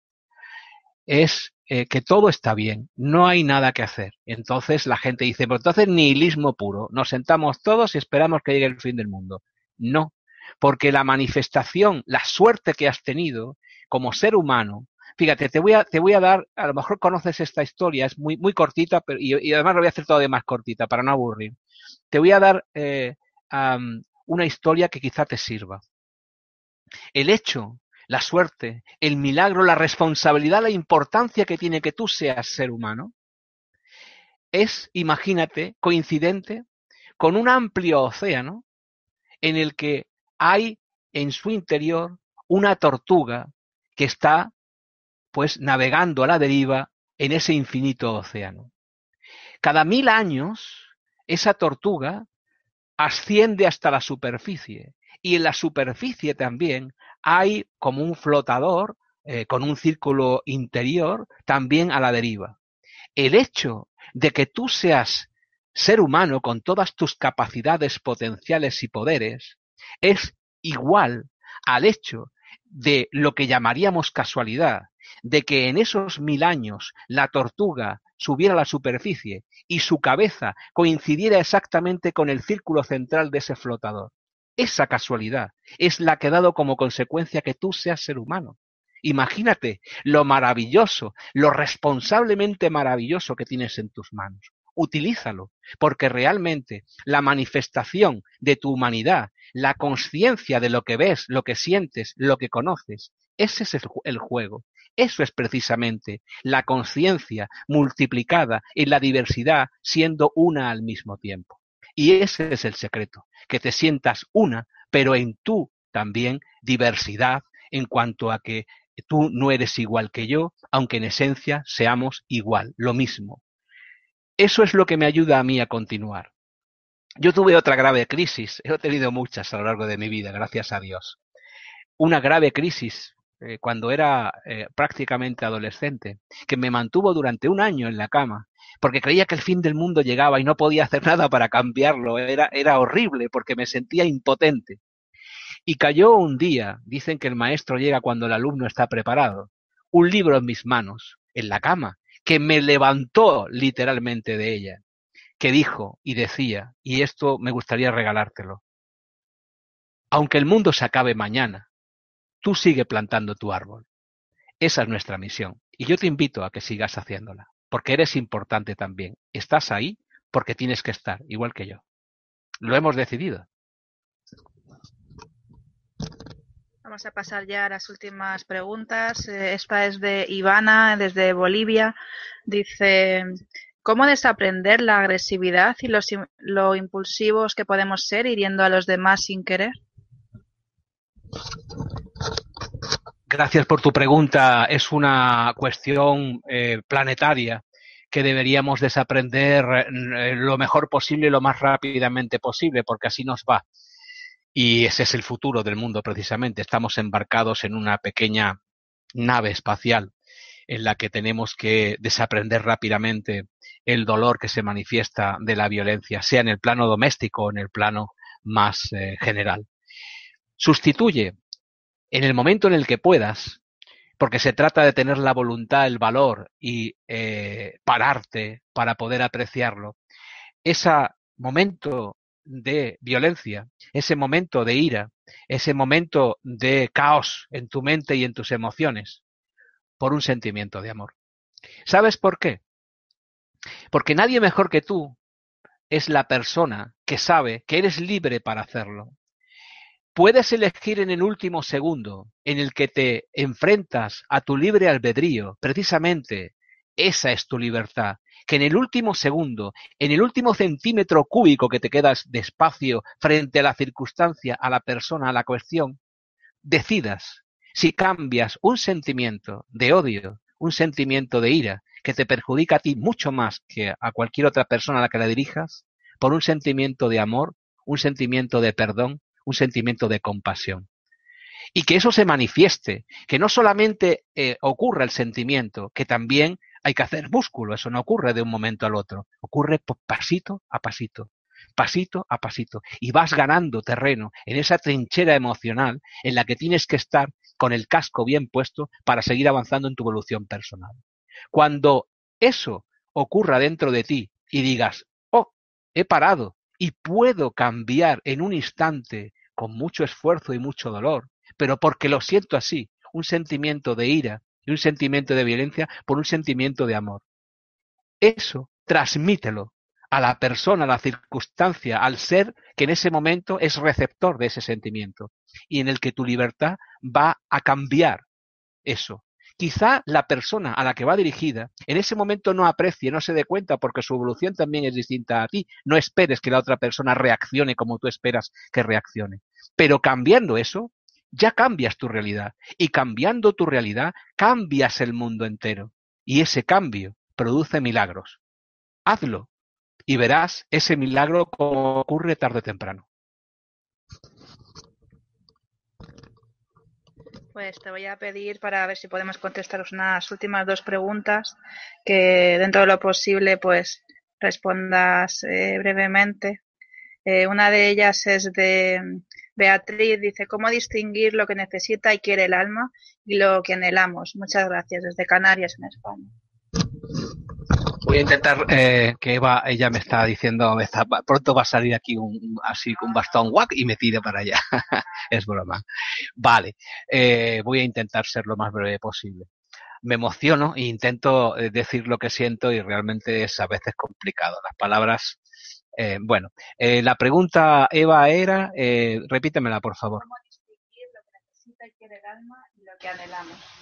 S1: Es eh, que todo está bien no hay nada que hacer. Entonces la gente dice pues entonces nihilismo puro nos sentamos todos y esperamos que llegue el fin del mundo no porque la manifestación la suerte que has tenido como ser humano Fíjate, te voy a, te voy a dar, a lo mejor conoces esta historia, es muy, muy cortita, pero, y, además lo voy a hacer todavía más cortita para no aburrir. Te voy a dar eh, una historia que quizá te sirva. El hecho, la suerte, el milagro, la responsabilidad, la importancia que tiene que tú seas ser humano, es, imagínate, coincidente con un amplio océano en el que hay en su interior una tortuga que está pues navegando a la deriva en ese infinito océano. Cada mil años esa tortuga asciende hasta la superficie y en la superficie también hay como un flotador eh, con un círculo interior también a la deriva. El hecho de que tú seas ser humano con todas tus capacidades potenciales y poderes es igual al hecho de lo que llamaríamos casualidad, de que en esos mil años la tortuga subiera a la superficie y su cabeza coincidiera exactamente con el círculo central de ese flotador. Esa casualidad es la que ha dado como consecuencia que tú seas ser humano. Imagínate lo maravilloso, lo responsablemente maravilloso que tienes en tus manos. Utilízalo, porque realmente la manifestación de tu humanidad, la conciencia de lo que ves, lo que sientes, lo que conoces, ese es el, juego. Eso es precisamente la conciencia multiplicada en la diversidad siendo una al mismo tiempo. Y ese es el secreto, que te sientas una, pero en tú también diversidad en cuanto a que tú no eres igual que yo, aunque en esencia seamos igual, lo mismo. Eso es lo que me ayuda a mí a continuar. Yo tuve otra grave crisis, he tenido muchas a lo largo de mi vida, gracias a Dios. Una grave crisis eh, cuando era eh, prácticamente adolescente, que me mantuvo durante un año en la cama, porque creía que el fin del mundo llegaba y no podía hacer nada para cambiarlo. Era, era horrible porque me sentía impotente. Y cayó un día, dicen que el maestro llega cuando el alumno está preparado, un libro en mis manos, en la cama, que me levantó literalmente de ella, que dijo y decía, y esto me gustaría regalártelo, aunque el mundo se acabe mañana, tú sigue plantando tu árbol. Esa es nuestra misión. Y yo te invito a que sigas haciéndola, porque eres importante también. Estás ahí porque tienes que estar, igual que yo. Lo hemos decidido.
S2: Vamos a pasar ya a las últimas preguntas. Eh, esta es de Ivana, desde Bolivia. Dice, ¿cómo desaprender la agresividad y los, lo impulsivos que podemos ser hiriendo a los demás sin querer?
S1: Gracias por tu pregunta. Es una cuestión eh, planetaria que deberíamos desaprender eh, lo mejor posible y lo más rápidamente posible, porque así nos va. Y ese es el futuro del mundo, precisamente. Estamos embarcados en una pequeña nave espacial en la que tenemos que desaprender rápidamente el dolor que se manifiesta de la violencia, sea en el plano doméstico o en el plano más eh, general. Sustituye en el momento en el que puedas, porque se trata de tener la voluntad, el valor y eh, pararte para poder apreciarlo, ese momento de violencia, ese momento de ira, ese momento de caos en tu mente y en tus emociones, por un sentimiento de amor. ¿Sabes por qué? Porque nadie mejor que tú es la persona que sabe que eres libre para hacerlo, Puedes elegir en el último segundo en el que te enfrentas a tu libre albedrío, precisamente esa es tu libertad, que en el último segundo, en el último centímetro cúbico que te quedas de espacio frente a la circunstancia, a la persona, a la cuestión, decidas si cambias un sentimiento de odio, un sentimiento de ira, que te perjudica a ti mucho más que a cualquier otra persona a la que la dirijas, por un sentimiento de amor, un sentimiento de perdón, un sentimiento de compasión. Y que eso se manifieste, que no solamente eh, ocurra el sentimiento, que también hay que hacer músculo, eso no ocurre de un momento al otro, ocurre pasito a pasito, pasito a pasito, y vas ganando terreno en esa trinchera emocional en la que tienes que estar con el casco bien puesto para seguir avanzando en tu evolución personal. Cuando eso ocurra dentro de ti y digas, oh, he parado, y puedo cambiar en un instante con mucho esfuerzo y mucho dolor, pero porque lo siento así, un sentimiento de ira y un sentimiento de violencia por un sentimiento de amor. Eso transmítelo a la persona, a la circunstancia, al ser que en ese momento es receptor de ese sentimiento y en el que tu libertad va a cambiar eso. Quizá la persona a la que va dirigida en ese momento no aprecie, no se dé cuenta porque su evolución también es distinta a ti. No esperes que la otra persona reaccione como tú esperas que reaccione. Pero cambiando eso, ya cambias tu realidad. Y cambiando tu realidad, cambias el mundo entero. Y ese cambio produce milagros. Hazlo y verás ese milagro como ocurre tarde o temprano.
S2: Pues te voy a pedir para ver si podemos contestaros unas últimas dos preguntas que dentro de lo posible pues respondas eh, brevemente. Eh, una de ellas es de Beatriz, dice, ¿cómo distinguir lo que necesita y quiere el alma y lo que anhelamos? Muchas gracias, desde Canarias, en España.
S1: Voy a intentar eh, que Eva, ella me está diciendo, pronto va a salir aquí un, así un bastón guac y me tire para allá. es broma. Vale, eh, voy a intentar ser lo más breve posible. Me emociono e intento eh, decir lo que siento y realmente es a veces complicado. Las palabras, eh, bueno, eh, la pregunta Eva era, eh, repítemela por favor. ¿Cómo distinguir lo que necesita y quiere el alma y lo que anhelamos?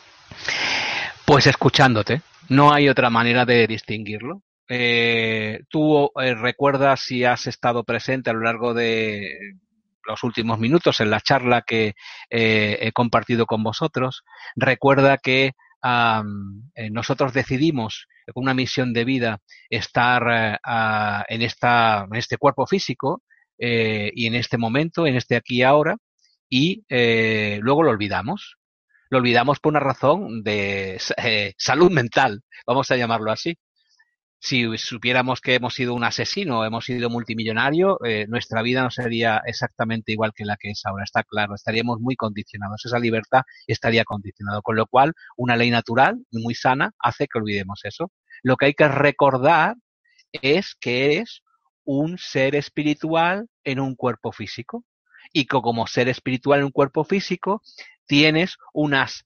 S1: Pues escuchándote. No hay otra manera de distinguirlo. Eh, tú eh, recuerdas si has estado presente a lo largo de los últimos minutos en la charla que eh, he compartido con vosotros. Recuerda que nosotros decidimos con una misión de vida estar en, esta, en este cuerpo físico y en este momento, en este aquí y ahora, y luego lo olvidamos lo olvidamos por una razón de eh, salud mental, vamos a llamarlo así. Si supiéramos que hemos sido un asesino, hemos sido multimillonario, eh, nuestra vida no sería exactamente igual que la que es ahora, está claro, estaríamos muy condicionados, esa libertad estaría condicionada, con lo cual una ley natural y muy sana hace que olvidemos eso. Lo que hay que recordar es que eres un ser espiritual en un cuerpo físico y que como ser espiritual en un cuerpo físico tienes unas,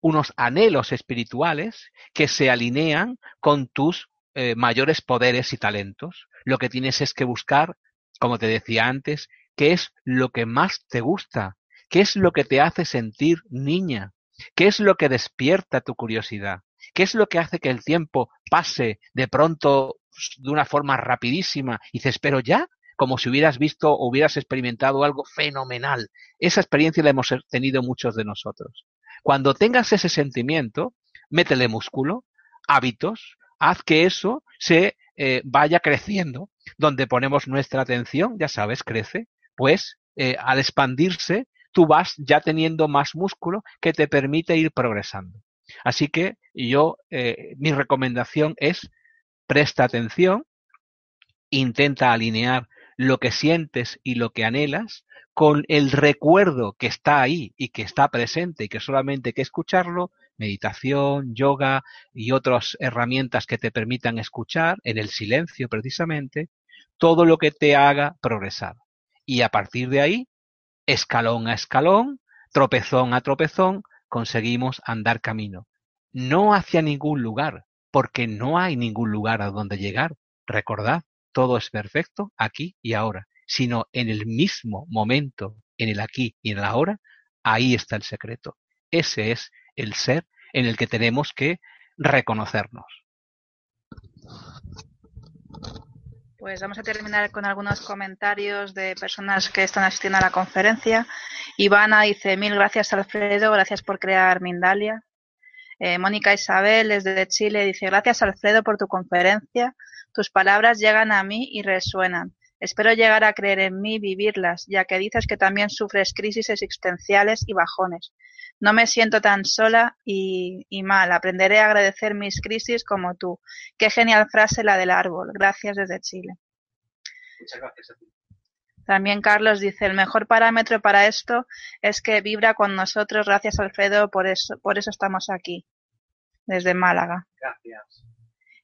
S1: unos anhelos espirituales que se alinean con tus eh, mayores poderes y talentos. Lo que tienes es que buscar, como te decía antes, qué es lo que más te gusta, ¿Qué es lo que te hace sentir niña? ¿Qué es lo que despierta tu curiosidad? ¿Qué es lo que hace que el tiempo pase de pronto de una forma rapidísima y dices, pero ya, como si hubieras visto o hubieras experimentado algo fenomenal. Esa experiencia la hemos tenido muchos de nosotros. Cuando tengas ese sentimiento, métele músculo, hábitos, haz que eso se eh, vaya creciendo. Donde ponemos nuestra atención, ya sabes, crece, pues eh, al expandirse, tú vas ya teniendo más músculo que te permite ir progresando. Así que yo, eh, mi recomendación es presta atención, intenta alinear lo que sientes y lo que anhelas con el recuerdo que está ahí y que está presente y que solamente hay que escucharlo, meditación, yoga y otras herramientas que te permitan escuchar en el silencio precisamente, todo lo que te haga progresar. Y a partir de ahí, escalón a escalón, tropezón a tropezón, conseguimos andar camino. No hacia ningún lugar, porque no hay ningún lugar a donde llegar. Recordad, todo es perfecto aquí y ahora, sino en el mismo momento, en el aquí y en el ahora, ahí está el secreto. Ese es el ser en el que tenemos que reconocernos.
S2: Pues vamos a terminar con algunos comentarios de personas que están asistiendo a la conferencia. Ivana dice, mil gracias Alfredo, gracias por crear Mindalia. Eh, Mónica Isabel desde Chile dice, gracias Alfredo por tu conferencia. Tus palabras llegan a mí y resuenan. Espero llegar a creer en mí y vivirlas, ya que dices que también sufres crisis existenciales y bajones. No me siento tan sola y, y, mal. Aprenderé a agradecer mis crisis como tú. Qué genial frase la del árbol. Gracias desde Chile.
S1: Muchas gracias a ti.
S2: También Carlos dice, el mejor parámetro para esto es que vibra con nosotros. Gracias Alfredo, por eso, por eso estamos aquí, desde Málaga.
S1: Gracias.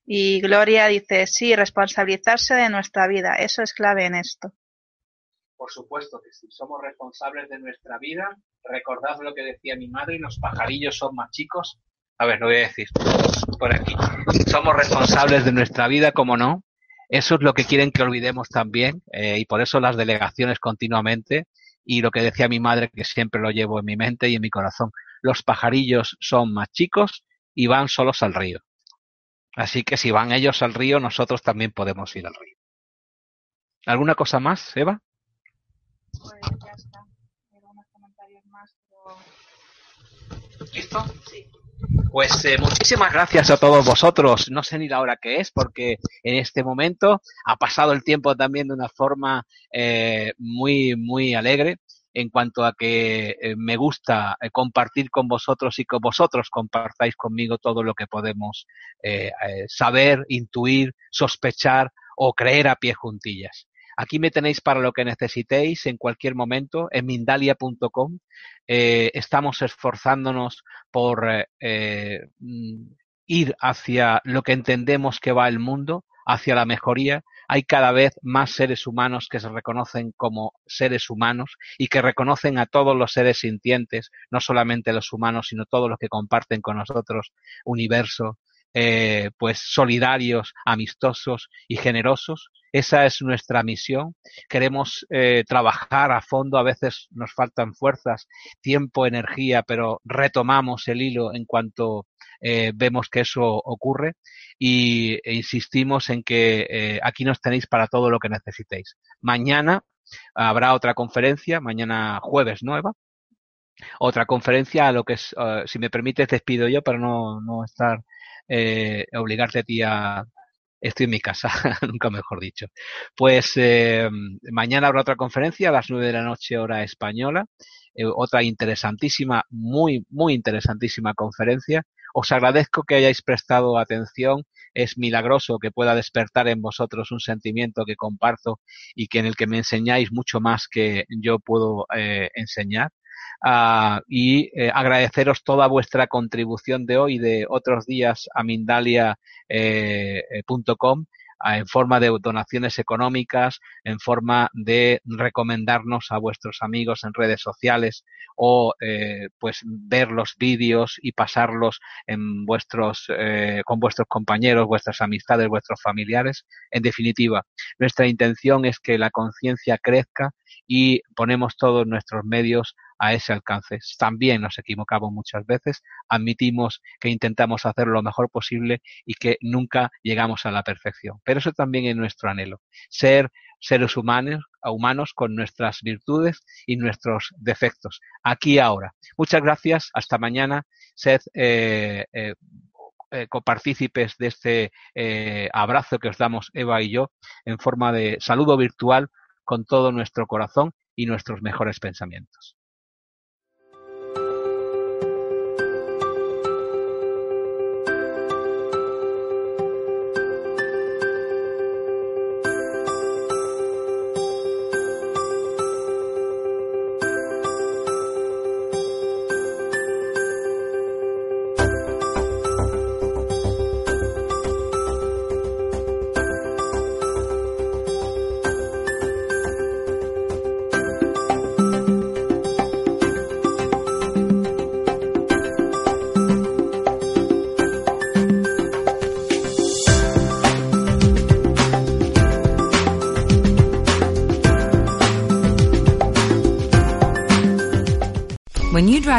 S2: Y Gloria dice, sí, responsabilizarse de nuestra vida, eso es clave en esto.
S1: Por supuesto que sí, somos responsables de nuestra vida. Recordad lo que decía mi madre, los pajarillos son más chicos. A ver, lo voy a decir por aquí. Somos responsables de nuestra vida, como no, eso es lo que quieren que olvidemos también eh, y por eso las delegaciones continuamente y lo que decía mi madre que siempre lo llevo en mi mente y en mi corazón. Los pajarillos son más chicos y van solos al río. Así que si van ellos al río, nosotros también podemos ir al río. ¿Alguna cosa más, Eva?
S2: Pues ya está. Hay algunos comentarios más, pero...
S1: ¿Listo? Sí. Pues eh, muchísimas gracias a todos vosotros. No sé ni la hora que es porque en este momento ha pasado el tiempo también de una forma eh, muy, muy alegre en cuanto a que eh, me gusta eh, compartir con vosotros y que vosotros compartáis conmigo todo lo que podemos eh, saber, intuir, sospechar o creer a pie juntillas. Aquí me tenéis para lo que necesitéis en cualquier momento en mindalia.com. Estamos esforzándonos por eh, ir hacia lo que entendemos que va el mundo, hacia la mejoría. Hay cada vez más seres humanos que se reconocen como seres humanos y que reconocen a todos los seres sintientes, no solamente los humanos, sino todos los que comparten con nosotros universo, eh, pues solidarios, amistosos y generosos. Esa es nuestra misión. Queremos eh, trabajar a fondo, a veces nos faltan fuerzas, tiempo, energía, pero retomamos el hilo en cuanto eh, vemos que eso ocurre y e insistimos en que eh, aquí nos tenéis para todo lo que necesitéis. Mañana habrá otra conferencia, mañana jueves nueva, otra conferencia a lo que es, uh, si me permites, despido yo para no, no estar eh, obligarte a ti a... Estoy en mi casa, nunca mejor dicho. Pues eh, mañana habrá otra conferencia a las nueve de la noche hora española, eh, otra interesantísima, muy, muy interesantísima conferencia. Os agradezco que hayáis prestado atención. Es milagroso que pueda despertar en vosotros un sentimiento que comparto y que en el que me enseñáis mucho más que yo puedo eh, enseñar. Uh, y eh, agradeceros toda vuestra contribución de hoy de otros días a mindalia.com eh, en forma de donaciones económicas, en forma de recomendarnos a vuestros amigos en redes sociales o eh, pues ver los vídeos y pasarlos en vuestros eh, con vuestros compañeros, vuestras amistades, vuestros familiares. En definitiva, nuestra intención es que la conciencia crezca y ponemos todos nuestros medios a ese alcance. También nos equivocamos muchas veces, admitimos que intentamos hacer lo mejor posible y que nunca llegamos a la perfección. Pero eso también es nuestro anhelo, ser seres humanos, humanos con nuestras virtudes y nuestros defectos, aquí y ahora. Muchas gracias, hasta mañana, sed eh, eh, eh, copartícipes de este abrazo que os damos Eva y yo en forma de saludo virtual con todo nuestro corazón y nuestros mejores pensamientos.